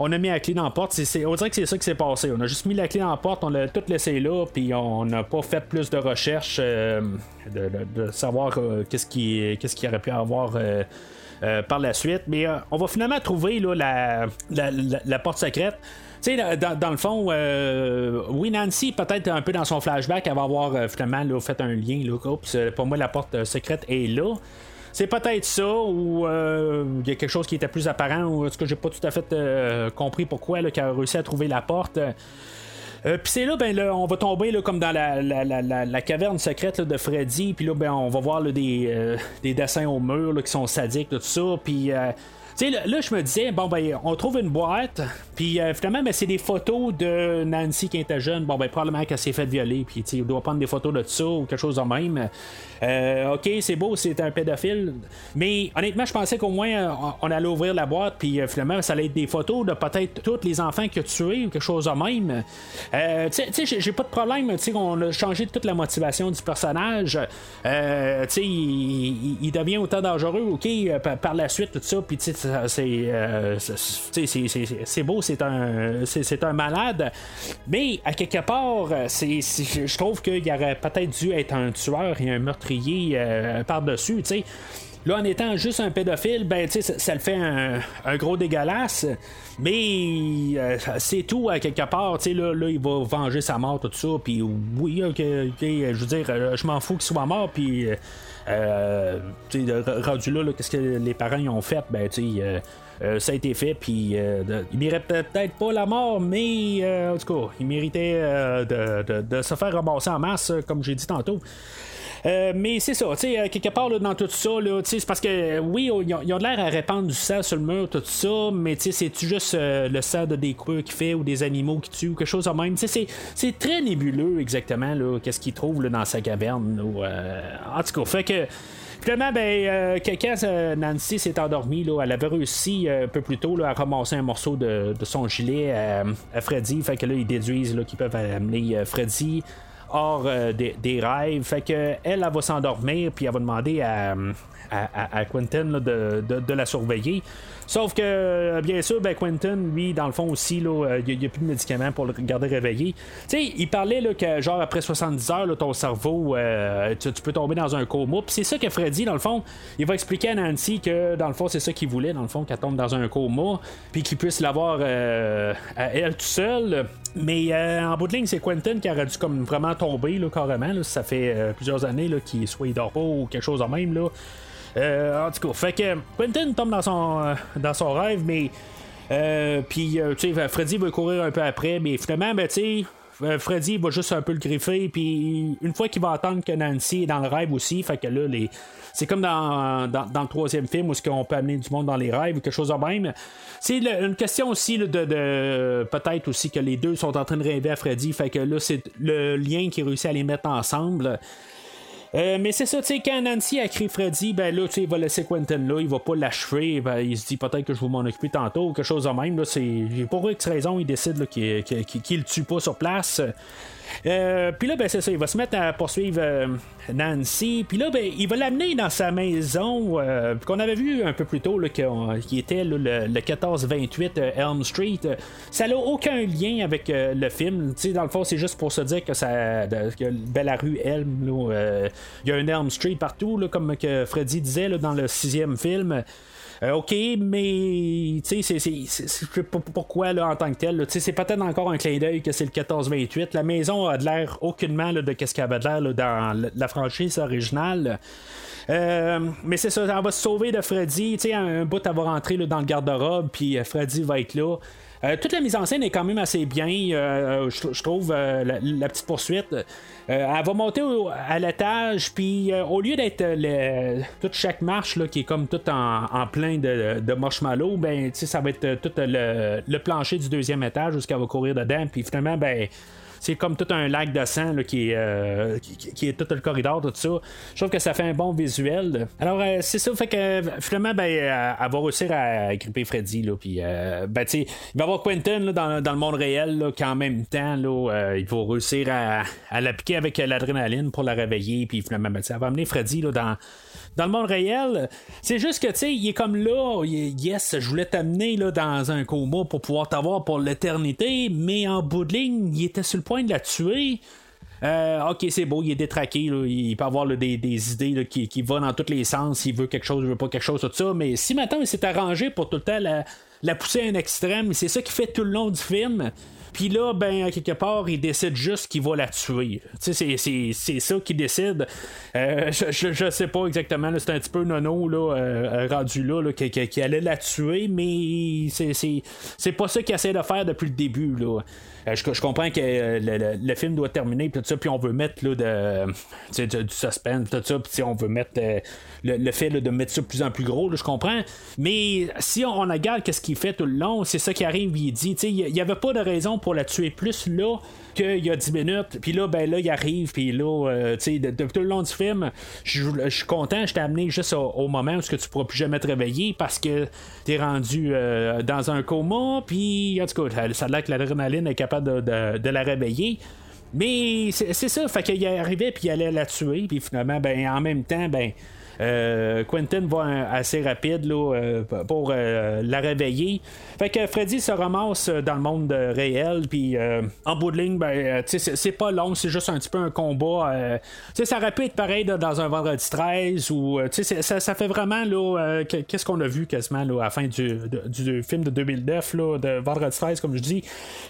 On a mis la clé dans la porte, on dirait que c'est ça qui s'est passé. On a juste mis la clé dans la porte, on l'a tout laissé là, puis on n'a pas fait plus de recherches de, savoir qu'est-ce, qui, qu'est-ce qu'il aurait pu avoir. par la suite. Mais on va finalement trouver la porte secrète. Sais, dans, le fond, euh, oui, Nancy, peut-être un peu dans son flashback, elle va avoir euh, finalement fait un lien. Là, Oups, euh, pour moi, la porte euh, secrète est là. C'est peut-être ça, ou euh, il y a quelque chose qui était plus apparent, ou est-ce que j'ai pas tout à fait compris pourquoi qu'elle a réussi à trouver la porte. Euh, puis c'est là, ben là, on va tomber là, comme dans la, la, la, la- caverne secrète là, de Freddy. Puis là, ben, on va voir là, des, euh, des dessins au mur qui sont sadiques, tout ça. Puis. euh, tu sais, là, je me disais, bon, ben, on trouve une boîte, puis euh, finalement, ben, c'est des photos de Nancy qui était jeune. Bon, ben, probablement qu'elle s'est fait violer, puis, tu on doit prendre des photos de ça ou quelque chose de même. Euh, ok, c'est beau, c'est un pédophile. Mais honnêtement, je pensais qu'au moins, euh, on allait ouvrir la boîte, puis finalement, ça allait être des photos de peut-être tous les enfants qu'il a tués ou quelque chose de même. Tu sais- tu j'ai- pas de problème, tu on a changé toute la motivation du personnage. Tu sais, il, il- devient autant dangereux, ok, par, la suite, tout ça, puis tu sais, c'est euh, c'est- beau, c'est un, malade. Mais à quelque part, c'est je trouve qu'il aurait peut-être dû être un tueur et un meurtrier euh, par-dessus, tu sais. Là, en étant juste un pédophile, ben, ça, le fait un, gros dégueulasse. Mais euh, c'est tout, à quelque part. Là, là, il va venger sa mort, tout ça. Puis oui, ok, ok, je veux dire, je m'en fous qu'il soit mort. Puis, euh, rendu là, qu'est-ce que les parents ils ont fait? Ben, tu euh, euh, ça a été fait, puis il méritait peut-être pas la mort, mais euh, en tout cas, il méritait de, de- de se faire ramasser en masse, comme j'ai dit tantôt. Euh, mais c'est ça, tu sais, euh, quelque part là, dans tout ça, c'est parce que oui, ils ont, de l'air à répandre du sang sur le mur, tout ça, mais tu sais, c'est-tu juste euh, le sang de des coupeurs qui fait ou des animaux qui tuent ou quelque chose de même? C'est, c'est très nébuleux exactement, là, qu'est-ce qu'ils trouvent là, dans sa caverne. euh, en tout cas, fait que. Finalement, ben, euh, quand Nancy s'est endormie, là, elle avait réussi un peu plus tôt là, à ramasser un morceau de, son gilet à, à Freddy. Fait que là, ils déduisent qu'ils peuvent amener Freddy hors euh, des, rêves. Fait que elle, elle va s'endormir, puis elle va demander à, à, Quentin de, de- la surveiller. Sauf que, euh, bien sûr, ben, Quentin, lui, dans le fond aussi, là, euh, il n'y a, plus de médicaments pour le garder réveillé. Tu sais, il parlait là, que, genre, après 70 heures, ton cerveau, tu, peux tomber dans un coma. Puis c'est ça que Freddy, dans le fond, il va expliquer à Nancy que, dans le fond, c'est ça qu'il voulait, dans le fond, qu'elle tombe dans un coma, puis qu'il puisse l'avoir à elle tout seul. Mais euh, en bout de ligne, c'est Quentin qui aurait dû comme vraiment tomber là, carrément. là. ça fait euh, plusieurs années qu'il soit il dort pas ou quelque chose de même. Là. Euh, en tout cas, fait que Quentin tombe dans son, euh, dans son rêve, mais. puis, tu sais, Freddy veut courir un peu après, mais finalement, ben, tu sais. Euh, Freddy va juste un peu le griffer, puis une fois qu'il va entendre que Nancy est dans le rêve aussi, fait que là, les... c'est comme dans, dans, le troisième film où est-ce qu'on peut amener du monde dans les rêves ou quelque chose de même. C'est une question aussi de, de- peut-être aussi que les deux sont en train de rêver à Freddy, fait que là, c'est le lien qui réussit à les mettre ensemble. Euh, mais c'est ça, tu sais, quand Nancy a écrit Freddy, ben là, tu sais, il va laisser Quentin là, il va pas l'achever, ben, il se dit peut-être que je vais m'en occuper tantôt quelque chose de même, là, c'est, pour X raison, il décide là, qu'il- qu'il- qu'il le tue pas sur place. Euh, puis là, ben, c'est ça, il va se mettre à poursuivre euh, Nancy. Puis là, ben, il va l'amener dans sa maison euh, qu'on avait vu un peu plus tôt, là, qui était le, le 1428 euh, Elm Street. Ça n'a aucun lien avec le film. Tu sais, dans le fond, c'est juste pour se dire que, ça, que la rue Elm, il y a un Elm Street partout, comme que Freddy disait dans le sixième film. Euh, ok, mais tu sais, c'est- pourquoi là, en tant que tel. Tu sais, C'est peut-être encore un clin d'œil que c'est le 14-28. La maison a de l'air aucunement de ce qu'elle avait de l'air dans la- franchise originale. Euh, mais c'est ça, elle va se sauver de Freddy. Tu sais, un, bout, elle va rentrer là, dans le garde-robe, puis euh, Freddy va être là. Toute la mise en scène est quand même assez bien, je, trouve, la petite poursuite. Euh, elle va monter à l'étage, puis euh, au lieu d'être euh, toute chaque marche là, qui est comme tout en, plein de, de marshmallow, ben, ça va être tout le, plancher du deuxième étage où elle va courir dedans, puis finalement, ben c'est comme tout un lac de sang là, qui, est, euh, qui, est tout le corridor, tout ça. Je trouve que ça fait un bon visuel. Alors, euh, c'est ça, fait que euh, finalement, ben, euh, elle va réussir à gripper Freddy. Là, puis, euh, ben, il va y avoir Quentin là, dans, dans le monde réel, là, qu'en même temps, là, euh, il va réussir à, à la piquer avec euh, l'adrénaline pour la réveiller. Puis finalement, ben, elle va amener Freddy là, dans. Dans le monde réel, c'est juste que, tu sais, il est comme là, yes, je voulais t'amener dans un coma pour pouvoir t'avoir pour l'éternité, mais en bout de ligne, il était sur le point de la tuer. Euh, ok, c'est beau, il est détraqué, il peut avoir des, idées qui, vont dans tous les sens, il veut quelque chose, il veut pas quelque chose, tout ça, mais si maintenant il s'est arrangé pour tout le temps la, la pousser à un extrême, c'est ça qui fait tout le long du film. Puis là, ben, quelque part, il décide juste qu'il va la tuer. Tu sais, c'est- ça qu'il décide. Euh, je, je, je sais pas exactement, c'est un petit peu nono, là, euh, rendu là, là, qui, qui- qui allait la tuer, mais c'est pas ça qu'il essaie de faire depuis le début, là. Euh, je, je comprends que euh, le, le- le film doit terminer, puis tout ça, puis on veut mettre là, de, du, du suspense, tout ça, puis on veut mettre euh, le, le fait de mettre ça de plus en plus gros, je comprends. Mais si on, regarde qu'est-ce qu'il fait tout le long, c'est ça qui arrive, il dit, il n'y avait pas de raison pour la tuer plus là qu'il y a 10 minutes, puis là, ben là, il arrive, puis là, euh, tu sais, tout le long du film, je suis content, je t'ai amené juste au, moment où ce que tu pourras plus jamais te réveiller parce que t'es rendu euh, dans un coma, puis en tout cas, ça a l'air que l'adrénaline est capable de, la réveiller. Mais c'est ça, fait qu'il arrivait puis il allait la tuer, puis finalement, ben en même temps, ben Quentin va assez rapide là, euh, pour euh, la réveiller. Fait que Freddy se ramasse dans le monde euh, réel, puis euh, en bout de ligne, ben, euh, c'est pas long, c'est juste un petit peu un combat. euh, ça aurait pu être pareil dans un vendredi 13 ou euh, ça, ça fait vraiment euh, qu'est-ce qu'on a vu quasiment là, à la fin du, du film de 2009 là, de vendredi 13, comme je dis.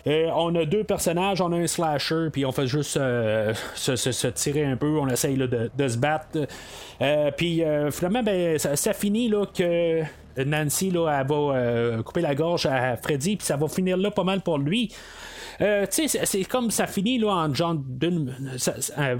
Euh, on a deux personnages, on a un slasher, puis on fait juste euh, se, se- tirer un peu, on essaye de se battre. Euh, puis euh, finalement, ben, ça, finit là, que Nancy là, va euh, couper la gorge à Freddy, puis ça va finir là pas mal pour lui. Euh, tu sais, c'est- comme ça finit là en genre d'une. Ça, euh,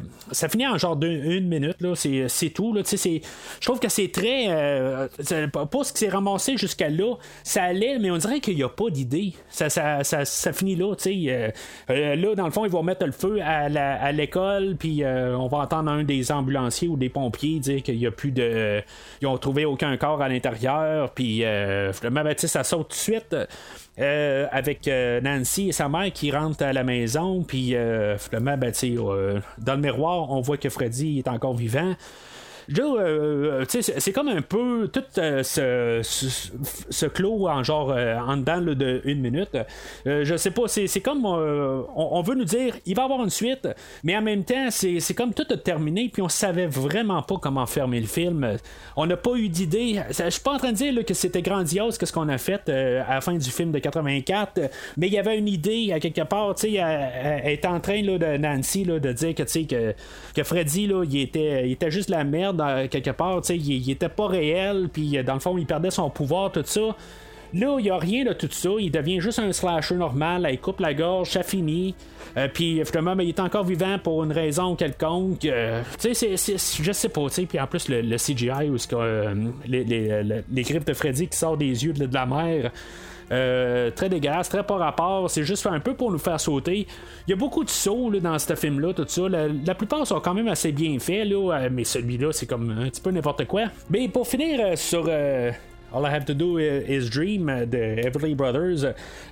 finit en genre d'une minute, là. C'est, tout, là. Je trouve que c'est très. euh, pas ce qui s'est ramassé jusqu'à là. Ça allait, mais on dirait qu'il n'y a pas d'idée. Ça, ça, ça, finit là, tu sais. Euh, là, dans le fond, ils vont mettre le feu à, l'école, puis on va entendre un des ambulanciers ou des pompiers dire qu'il n'y a plus de. Ils ont trouvé aucun corps à l'intérieur, puis finalement, ben, ça saute tout de suite. Euh, avec euh, Nancy et sa mère qui rentrent à la maison, puis euh, finalement, ben, euh, dans le miroir, on voit que Freddy est encore vivant. Euh, sais, c'est- comme un peu tout euh, ce, ce, clos en genre euh, en dedans là, de une minute. Euh, je sais pas, c'est comme euh, on, veut nous dire il va y avoir une suite, mais en même temps, c'est comme tout a terminé, puis on savait vraiment pas comment fermer le film. On n'a pas eu d'idée. Je suis pas en train de dire là, que c'était grandiose que ce qu'on a fait euh, à la fin du film de 84, mais il y avait une idée à quelque part, tu sais, elle, est en train là, de Nancy de dire que que, que Freddy là, il était, il était juste la merde quelque part, tu sais, il, était pas réel, puis euh, dans le fond il perdait son pouvoir, tout ça. Là, il n'y a rien de tout ça. Il devient juste un slasher normal. Il coupe la gorge, ça finit. Euh, puis finalement, ben, il est encore vivant pour une raison quelconque. Euh, tu sais, je sais pas. Puis en plus, le, CGI, où euh, les, les, les, griffes de Freddy qui sortent des yeux de, la mer. Très dégueulasse, très pas rapport. C'est juste un peu pour nous faire sauter. Il y a beaucoup de sauts dans ce film-là, tout ça. La, plupart sont quand même assez bien faits, là, mais celui-là, c'est comme un petit peu n'importe quoi. Mais pour finir sur All I Have to Do Is Dream de Everly Brothers.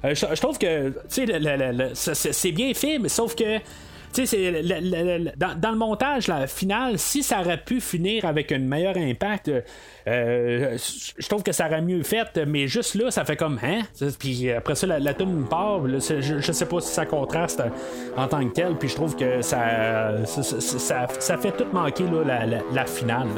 Euh, je, trouve que c'est bien fait, mais sauf que tu sais, dans, le montage la finale, si ça aurait pu finir avec un meilleur impact, euh, je trouve que ça aurait mieux fait, mais juste là, ça fait comme hein? Puis après ça, la, la tune part. je, sais pas si ça contraste en tant que tel, puis je trouve que ça, ça, fait tout manquer la, la, finale.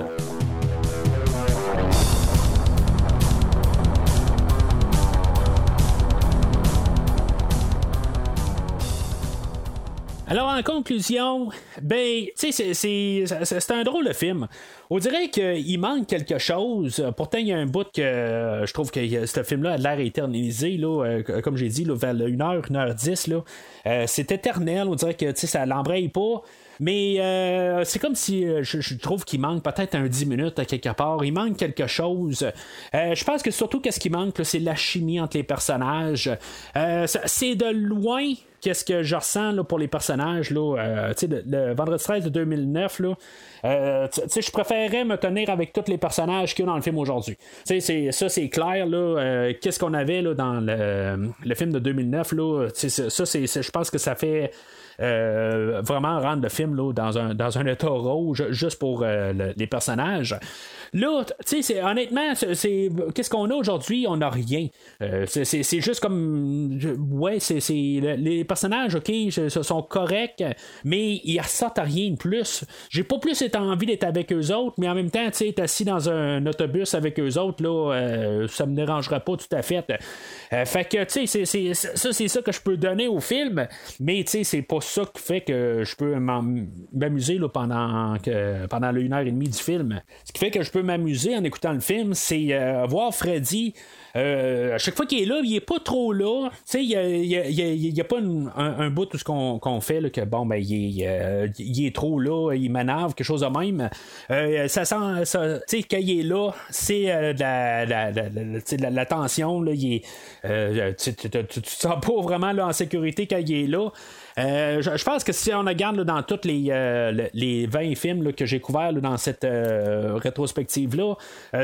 Alors, en conclusion, ben, tu sais, c'est un drôle de film. On dirait qu'il manque quelque chose. Pourtant, il y a un bout que euh, je trouve que ce film-là a l'air éternisé, là, euh, comme j'ai dit, vers 1h, 1h10. Là. Euh, c'est éternel. On dirait que ça l'embraye pas. Mais c'est comme si je, trouve qu'il manque peut-être un 10 minutes à quelque part. Il manque quelque chose. je pense que surtout, qu'est-ce qui manque, c'est la chimie entre les personnages. c'est de loin qu'est-ce que je ressens là, pour les personnages. Là, euh, le, le, vendredi 13 de 2009, là, euh, je préférerais me tenir avec tous les personnages qu'il y a dans le film aujourd'hui. Ça, c'est clair. Euh, qu'est-ce qu'on avait là, dans le, le, film de 2009? Là, ça, je pense que ça fait euh, vraiment rendre le film là, dans, un, dans un état rouge juste pour euh, les personnages. Là, tu sais, honnêtement, c'est, qu'est-ce qu'on a aujourd'hui? On n'a rien. Euh, c'est, juste comme. Ouais, c'est, les personnages, ok, ce sont corrects, mais ils ressortent à rien de plus. J'ai pas plus envie d'être avec eux autres, mais en même temps, tu sais, être assis dans un autobus avec eux autres, là, ça me dérangera pas tout à fait. fait que, tu sais, ça, c'est ça que je peux donner au film, mais tu sais, c'est pas ça qui fait que je peux m'amuser pendant, pendant une heure et demie du film. Ce qui fait que je peux m'amuser en écoutant le film, c'est euh, voir Freddy euh, à chaque fois qu'il est là, il est pas trop là. Tu sais, il n'y a, pas un, bout de ce qu'on fait, que bon, ben, il est, euh, trop là, il m'énerve, quelque chose de même. Euh, ça sent, tu sais, quand il est là, c'est la, la, tension, là, il est, tu, te sens pas vraiment là, en sécurité quand il est là. je, pense que si on regarde dans tous les, les 20 films que j'ai couverts dans cette rétrospective-là,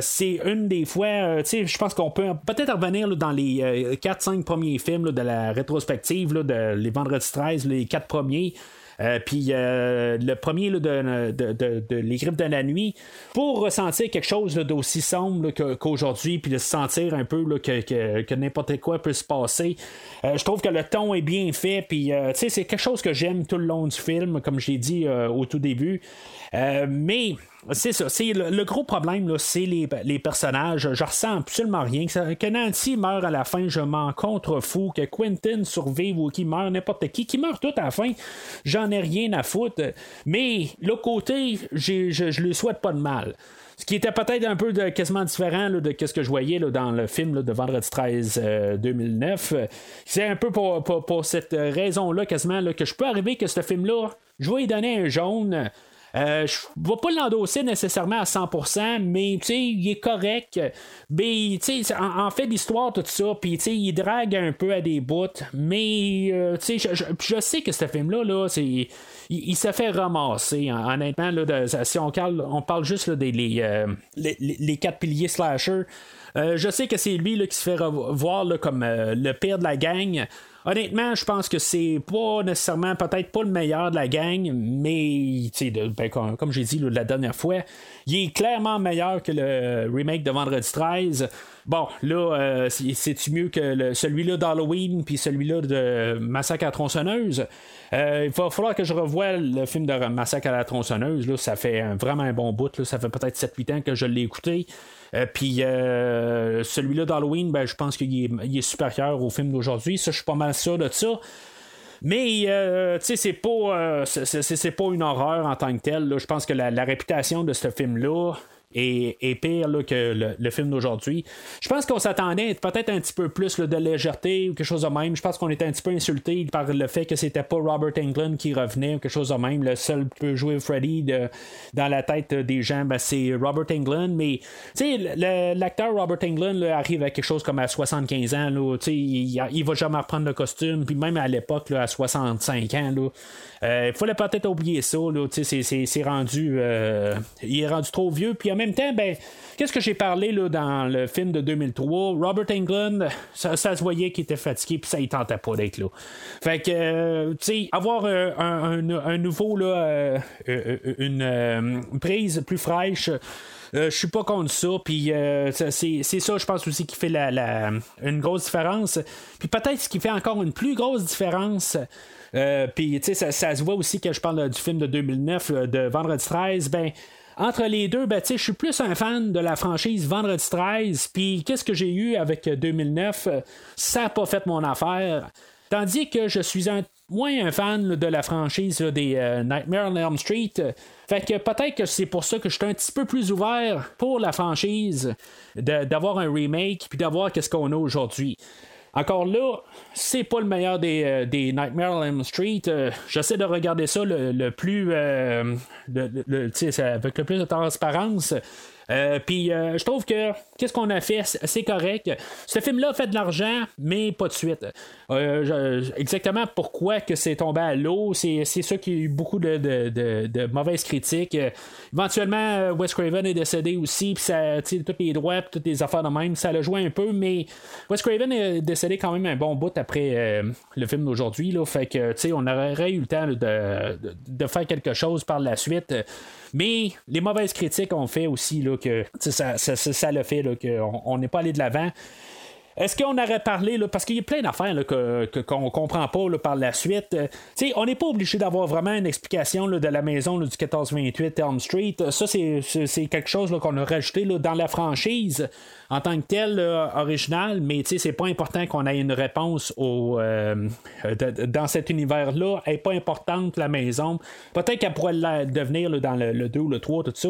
c'est une des fois, tu je pense qu'on peut peut-être revenir dans les 4-5 euh, premiers films de la rétrospective, de les Vendredis 13, les 4 premiers. Euh, puis euh, le premier de, de, Les Griffes de la Nuit, pour ressentir quelque chose d'aussi sombre qu'aujourd'hui, puis de se sentir un peu que, n'importe quoi peut se passer. je trouve que le ton est bien fait, puis c'est quelque chose que j'aime tout le long du film, comme je l'ai dit au tout début. mais c'est ça. C'est le, gros problème, c'est les, personnages. Je ressens absolument rien. Que, Nancy meurt à la fin, je m'en contrefous. Que Quentin survive ou qu'il meurt, n'importe qui, qui meurt tout à la fin, j'en ai rien à foutre. Mais l'autre côté, je, je lui souhaite pas de mal. Ce qui était peut-être un peu de, quasiment différent de ce que je voyais dans le film de Vendredi 13 2009. Euh, C'est un peu pour, pour, cette raison-là, quasiment, que je peux arriver que ce film-là, je vais lui donner un jaune. Euh, je ne vais pas l'endosser nécessairement à 100%, mais il est correct. En, en fait, l'histoire, tout ça, puis il drague un peu à des bouts, mais euh, je, je, sais que ce film-là, là, il, il se fait ramasser. honnêtement, là, si on parle, on parle juste des euh, les, les, quatre piliers slasher. je sais que c'est lui là, qui se fait voir comme le pire de la gang. Honnêtement, je pense que c'est pas nécessairement peut-être pas le meilleur de la gang, mais ben, comme, j'ai dit la dernière fois, il est clairement meilleur que le remake de Vendredi 13. Bon, là, euh, c'est-tu mieux que celui-là d'Halloween puis celui-là de Massacre à la tronçonneuse? Euh, il va falloir que je revoie le film de Massacre à la tronçonneuse. Là, ça fait vraiment un bon bout. Ça fait peut-être 7-8 ans que je l'ai écouté. Euh, puis euh, celui-là d'Halloween, ben, je pense qu'il est, supérieur au film d'aujourd'hui. Ça, je suis pas mal sûr de ça. Mais euh, tu sais, c'est pas, c'est, pas une horreur en tant que telle. Je pense que la, réputation de ce film-là, est pire que le, film d'aujourd'hui. Je pense qu'on s'attendait peut-être un petit peu plus de légèreté ou quelque chose de même. Je pense qu'on était un petit peu insulté par le fait que c'était pas Robert Englund qui revenait ou quelque chose de même. Le seul qui peut jouer Freddy dans la tête des gens, ben, c'est Robert Englund. Mais l'acteur Robert Englund arrive à quelque chose comme à 75 ans. Il, il va jamais reprendre le costume. Puis même à l'époque, à 65 ans, euh, il fallait peut-être oublier ça. C'est- rendu, euh, il est rendu trop vieux. Puis même temps, ben, qu'est-ce que j'ai parlé là, dans le film de 2003 Robert Englund, ça, se voyait qu'il était fatigué, puis ça, il tentait pas d'être là. Fait que, euh, tu sais, avoir euh, un, nouveau, là, euh, une prise plus fraîche. Euh, je suis pas contre ça, puis c'est ça, je pense aussi, qui fait la, une grosse différence. Puis peut-être ce qui fait encore une plus grosse différence, puis tu sais, ça, ça se voit aussi quand je parle du film de 2009, là, de Vendredi 13, ben. Entre les deux, ben, je suis plus un fan de la franchise Vendredi 13, puis qu'est-ce que j'ai eu avec 2009? Ça n'a pas fait mon affaire. Tandis que je suis moins un fan de la franchise des euh, Nightmare on Elm Street. Fait que peut-être que c'est pour ça que je suis un petit peu plus ouvert pour la franchise d'avoir un remake puis d'avoir qu'est-ce qu'on a aujourd'hui. Encore là, c'est pas le meilleur des, euh, des Nightmare on Elm Street. Euh, J'essaie de regarder ça le, le plus. euh, le- le- avec le plus de transparence. Euh, Puis euh, je trouve que qu'est-ce qu'on a fait, c'est correct. Ce film-là fait de l'argent, mais pas de suite. Euh, exactement pourquoi que c'est tombé à l'eau, c'est ça qui a eu beaucoup de, de- de- mauvaises critiques. Éventuellement, Wes Craven est décédé aussi, puis ça, tous les droits, toutes les affaires de même, ça l'a joué un peu, mais Wes Craven est décédé quand même un bon bout après le film d'aujourd'hui. Fait que, on aurait eu le temps de, de- de faire quelque chose par la suite. Mais les mauvaises critiques ont fait aussi là, que ça, ça, ça, l'a fait qu'on on n'est pas allé de l'avant. Est-ce qu'on aurait parlé, là, parce qu'il y a plein d'affaires là, que, qu'on comprend pas là, par la suite. Euh, on n'est pas obligé d'avoir vraiment une explication là, de la maison du 1428 Elm Street. Ça, c'est, quelque chose qu'on a rajouté dans la franchise en tant que telle là, originale, mais c'est pas important qu'on ait une réponse au, euh, dans cet univers-là. Elle n'est pas importante, la maison. Peut-être qu'elle pourrait la devenir dans le, le 2 ou le 3, tout ça.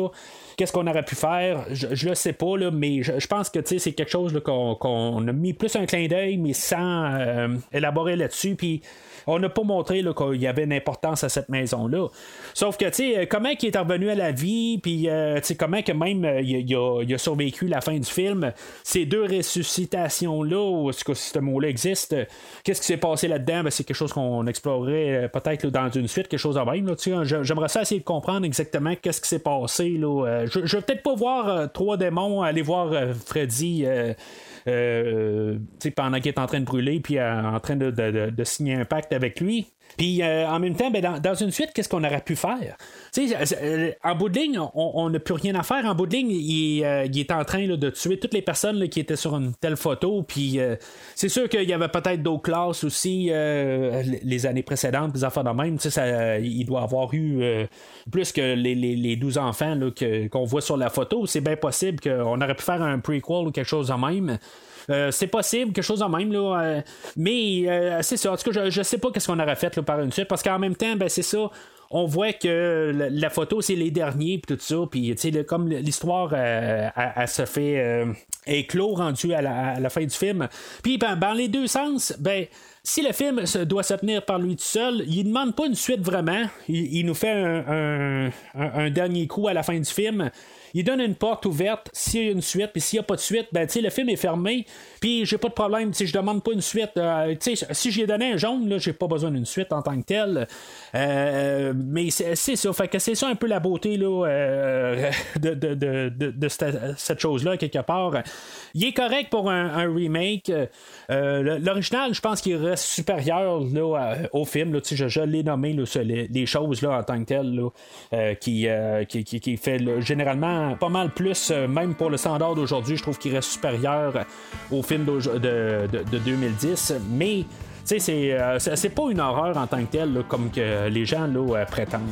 Qu'est-ce qu'on aurait pu faire? Je, le sais pas, là, mais je, pense que c'est quelque chose qu'on a mis plus un clin d'œil, mais sans euh, élaborer là-dessus. Puis on n'a pas montré qu'il y avait une importance à cette maison-là. Sauf que, tu sais, comment il est revenu à la vie, puis, euh, tu sais, comment que même euh, il, a- survécu la fin du film, ces deux ressuscitations-là, est-ce que ce mot-là existe, qu'est-ce qui s'est passé là-dedans? Ben, c'est quelque chose qu'on explorerait euh, peut-être dans une suite, quelque chose de même. Je- J'aimerais ça essayer de comprendre exactement qu'est-ce qui s'est passé. Là. Je, je vais peut-être pas voir trois démons aller voir Freddy. Euh, pendant qu'il est en train de brûler, puis euh, en train de signer un pacte avec lui. Puis euh, en même temps, ben, dans, dans une suite, qu'est-ce qu'on aurait pu faire? En bout de ligne, on- n'a plus rien à faire. En bout de ligne, il, euh, il est en train là, de tuer toutes les personnes là, qui étaient sur une telle photo. Puis euh, c'est sûr qu'il y avait peut-être d'autres classes aussi les- les années précédentes, des affaires de même. Ça, il doit avoir eu plus que les, les, les 12 enfants qu'on voit sur la photo. C'est bien possible qu'on aurait pu faire un prequel ou quelque chose de même. Euh, c'est possible, quelque chose de même, là. euh, mais euh, c'est ça. En tout cas, je, je sais pas qu'est-ce qu'on aurait fait par une suite, parce qu'en même temps, ben, c'est ça. On voit que la, photo, c'est les derniers, puis tout ça. Puis, comme l'histoire, euh, se fait euh, éclos rendu à la, fin du film. Puis, ben, dans les deux sens, ben, si le film doit se tenir par lui tout seul, il demande pas une suite vraiment. Il, nous fait un dernier coup à la fin du film. Il donne une porte ouverte s'il y a une suite, puis s'il n'y a pas de suite, ben, le film est fermé, puis j'ai pas de problème, si je demande pas une suite. euh, si j'ai donné un jaune, là, j'ai pas besoin d'une suite en tant que telle. Euh, mais c'est ça, c'est ça un peu la beauté là, euh, de, de, de, de- cette, cette chose-là, quelque part. Il est correct pour un, remake. Euh, L'original, je pense qu'il reste supérieur là, au film. Là, je, je l'ai nommé là, les, les choses là, en tant que telles là, qui, qui, qui, fait généralement pas mal plus, euh, même pour le standard d'aujourd'hui, je trouve qu'il reste supérieur au film de, de, de 2010. Mais tu sais, c'est, euh, c'est pas une horreur en tant que telle, comme que les gens là, euh, prétendent.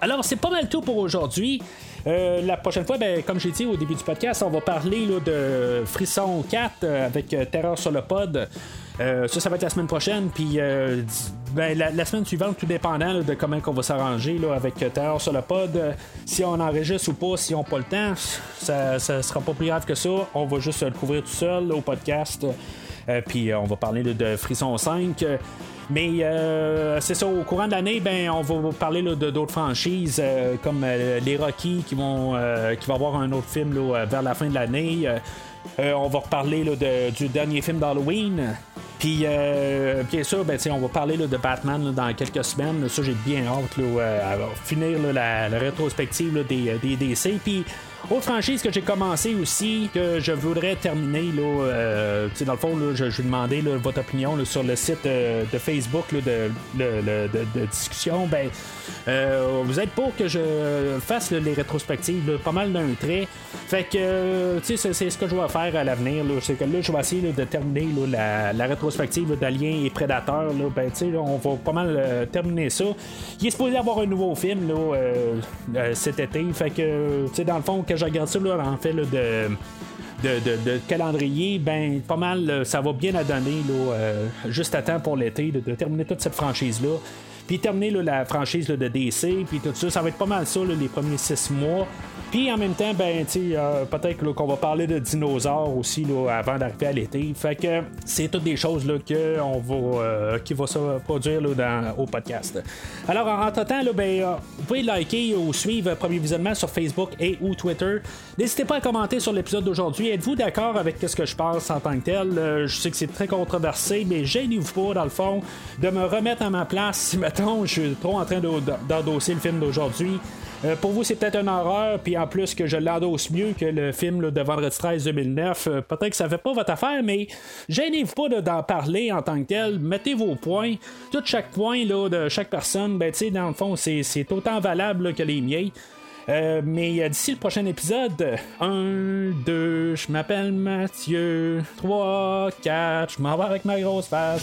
Alors, c'est pas mal tout pour aujourd'hui. Euh, la prochaine fois, ben, comme j'ai dit au début du podcast, on va parler là, de Frisson 4 euh, avec Terreur sur le pod. Euh, ça, ça va être la semaine prochaine. Puis euh, ben, la, semaine suivante, tout dépendant de comment on va s'arranger avec euh, Terreur sur le pod, euh, si on enregistre ou pas, si on n'a pas le temps, ça, ça sera pas plus grave que ça. On va juste le couvrir tout seul au podcast. Puis on va parler de Frisson 5. euh, mais euh, c'est ça, au courant de l'année, ben, on va parler de d'autres franchises comme les Rocky qui vont qui va avoir un autre film là, vers la fin de l'année. Euh, euh, on va reparler là, de- du dernier film d'Halloween. Puis, euh, bien sûr, ben, on va parler là, de Batman dans quelques semaines. Ça, j'ai bien hâte là, euh, à finir la, la rétrospective des, des DC. Puis, autre franchise que j'ai commencé aussi, que je voudrais terminer, là, euh, dans le fond, là, je, vais demander votre opinion sur le site euh, de Facebook de, discussion. Ben, euh, vous êtes pour que je fasse les rétrospectives pas mal d'un trait. Fait que, tu c'est, ce que je vais faire à l'avenir. C'est que là, je vais essayer de terminer la, rétrospective là, d'Alien et Prédateur. Là. Ben, tu on va pas mal terminer ça. Il est supposé avoir un nouveau film là, cet été. Fait que, tu sais, dans le fond, que je regarde ça là, en fait de de, calendrier, ben pas mal, euh, ça va bien à donner là, euh, juste à temps pour l'été de, terminer toute cette franchise-là. Puis terminer là, la franchise là, de DC, puis tout ça, ça va être pas mal ça les premiers six mois. Puis en même temps, ben, euh, peut-être qu'on va parler de dinosaures aussi là, avant d'arriver à l'été. Fait que c'est toutes des choses là, que on va, euh, qui va se produire là, dans, au podcast. Alors en entre-temps, ben, euh, vous pouvez liker ou suivre Premier Visionnement sur Facebook et ou Twitter. N'hésitez pas à commenter sur l'épisode d'aujourd'hui. Êtes-vous d'accord avec ce que je pense en tant que tel? Euh, je sais que c'est très controversé, mais gênez-vous pas, dans le fond, de me remettre à ma place si, mettons, je suis trop en train de- d'endosser le film d'aujourd'hui. Euh, pour vous, c'est peut-être une horreur, puis en plus que je l'endosse mieux que le film de Vendredi 13 2009, euh, peut-être que ça fait pas votre affaire, mais gênez-vous pas de- d'en parler en tant que tel. Mettez vos points. Tout chaque point là, de chaque personne, ben, tu dans le fond, c'est c'est autant valable que les miens. Euh, mais d'ici le prochain épisode, 1, 2, je m'appelle Mathieu, 3, 4, je m'en vais avec ma grosse face.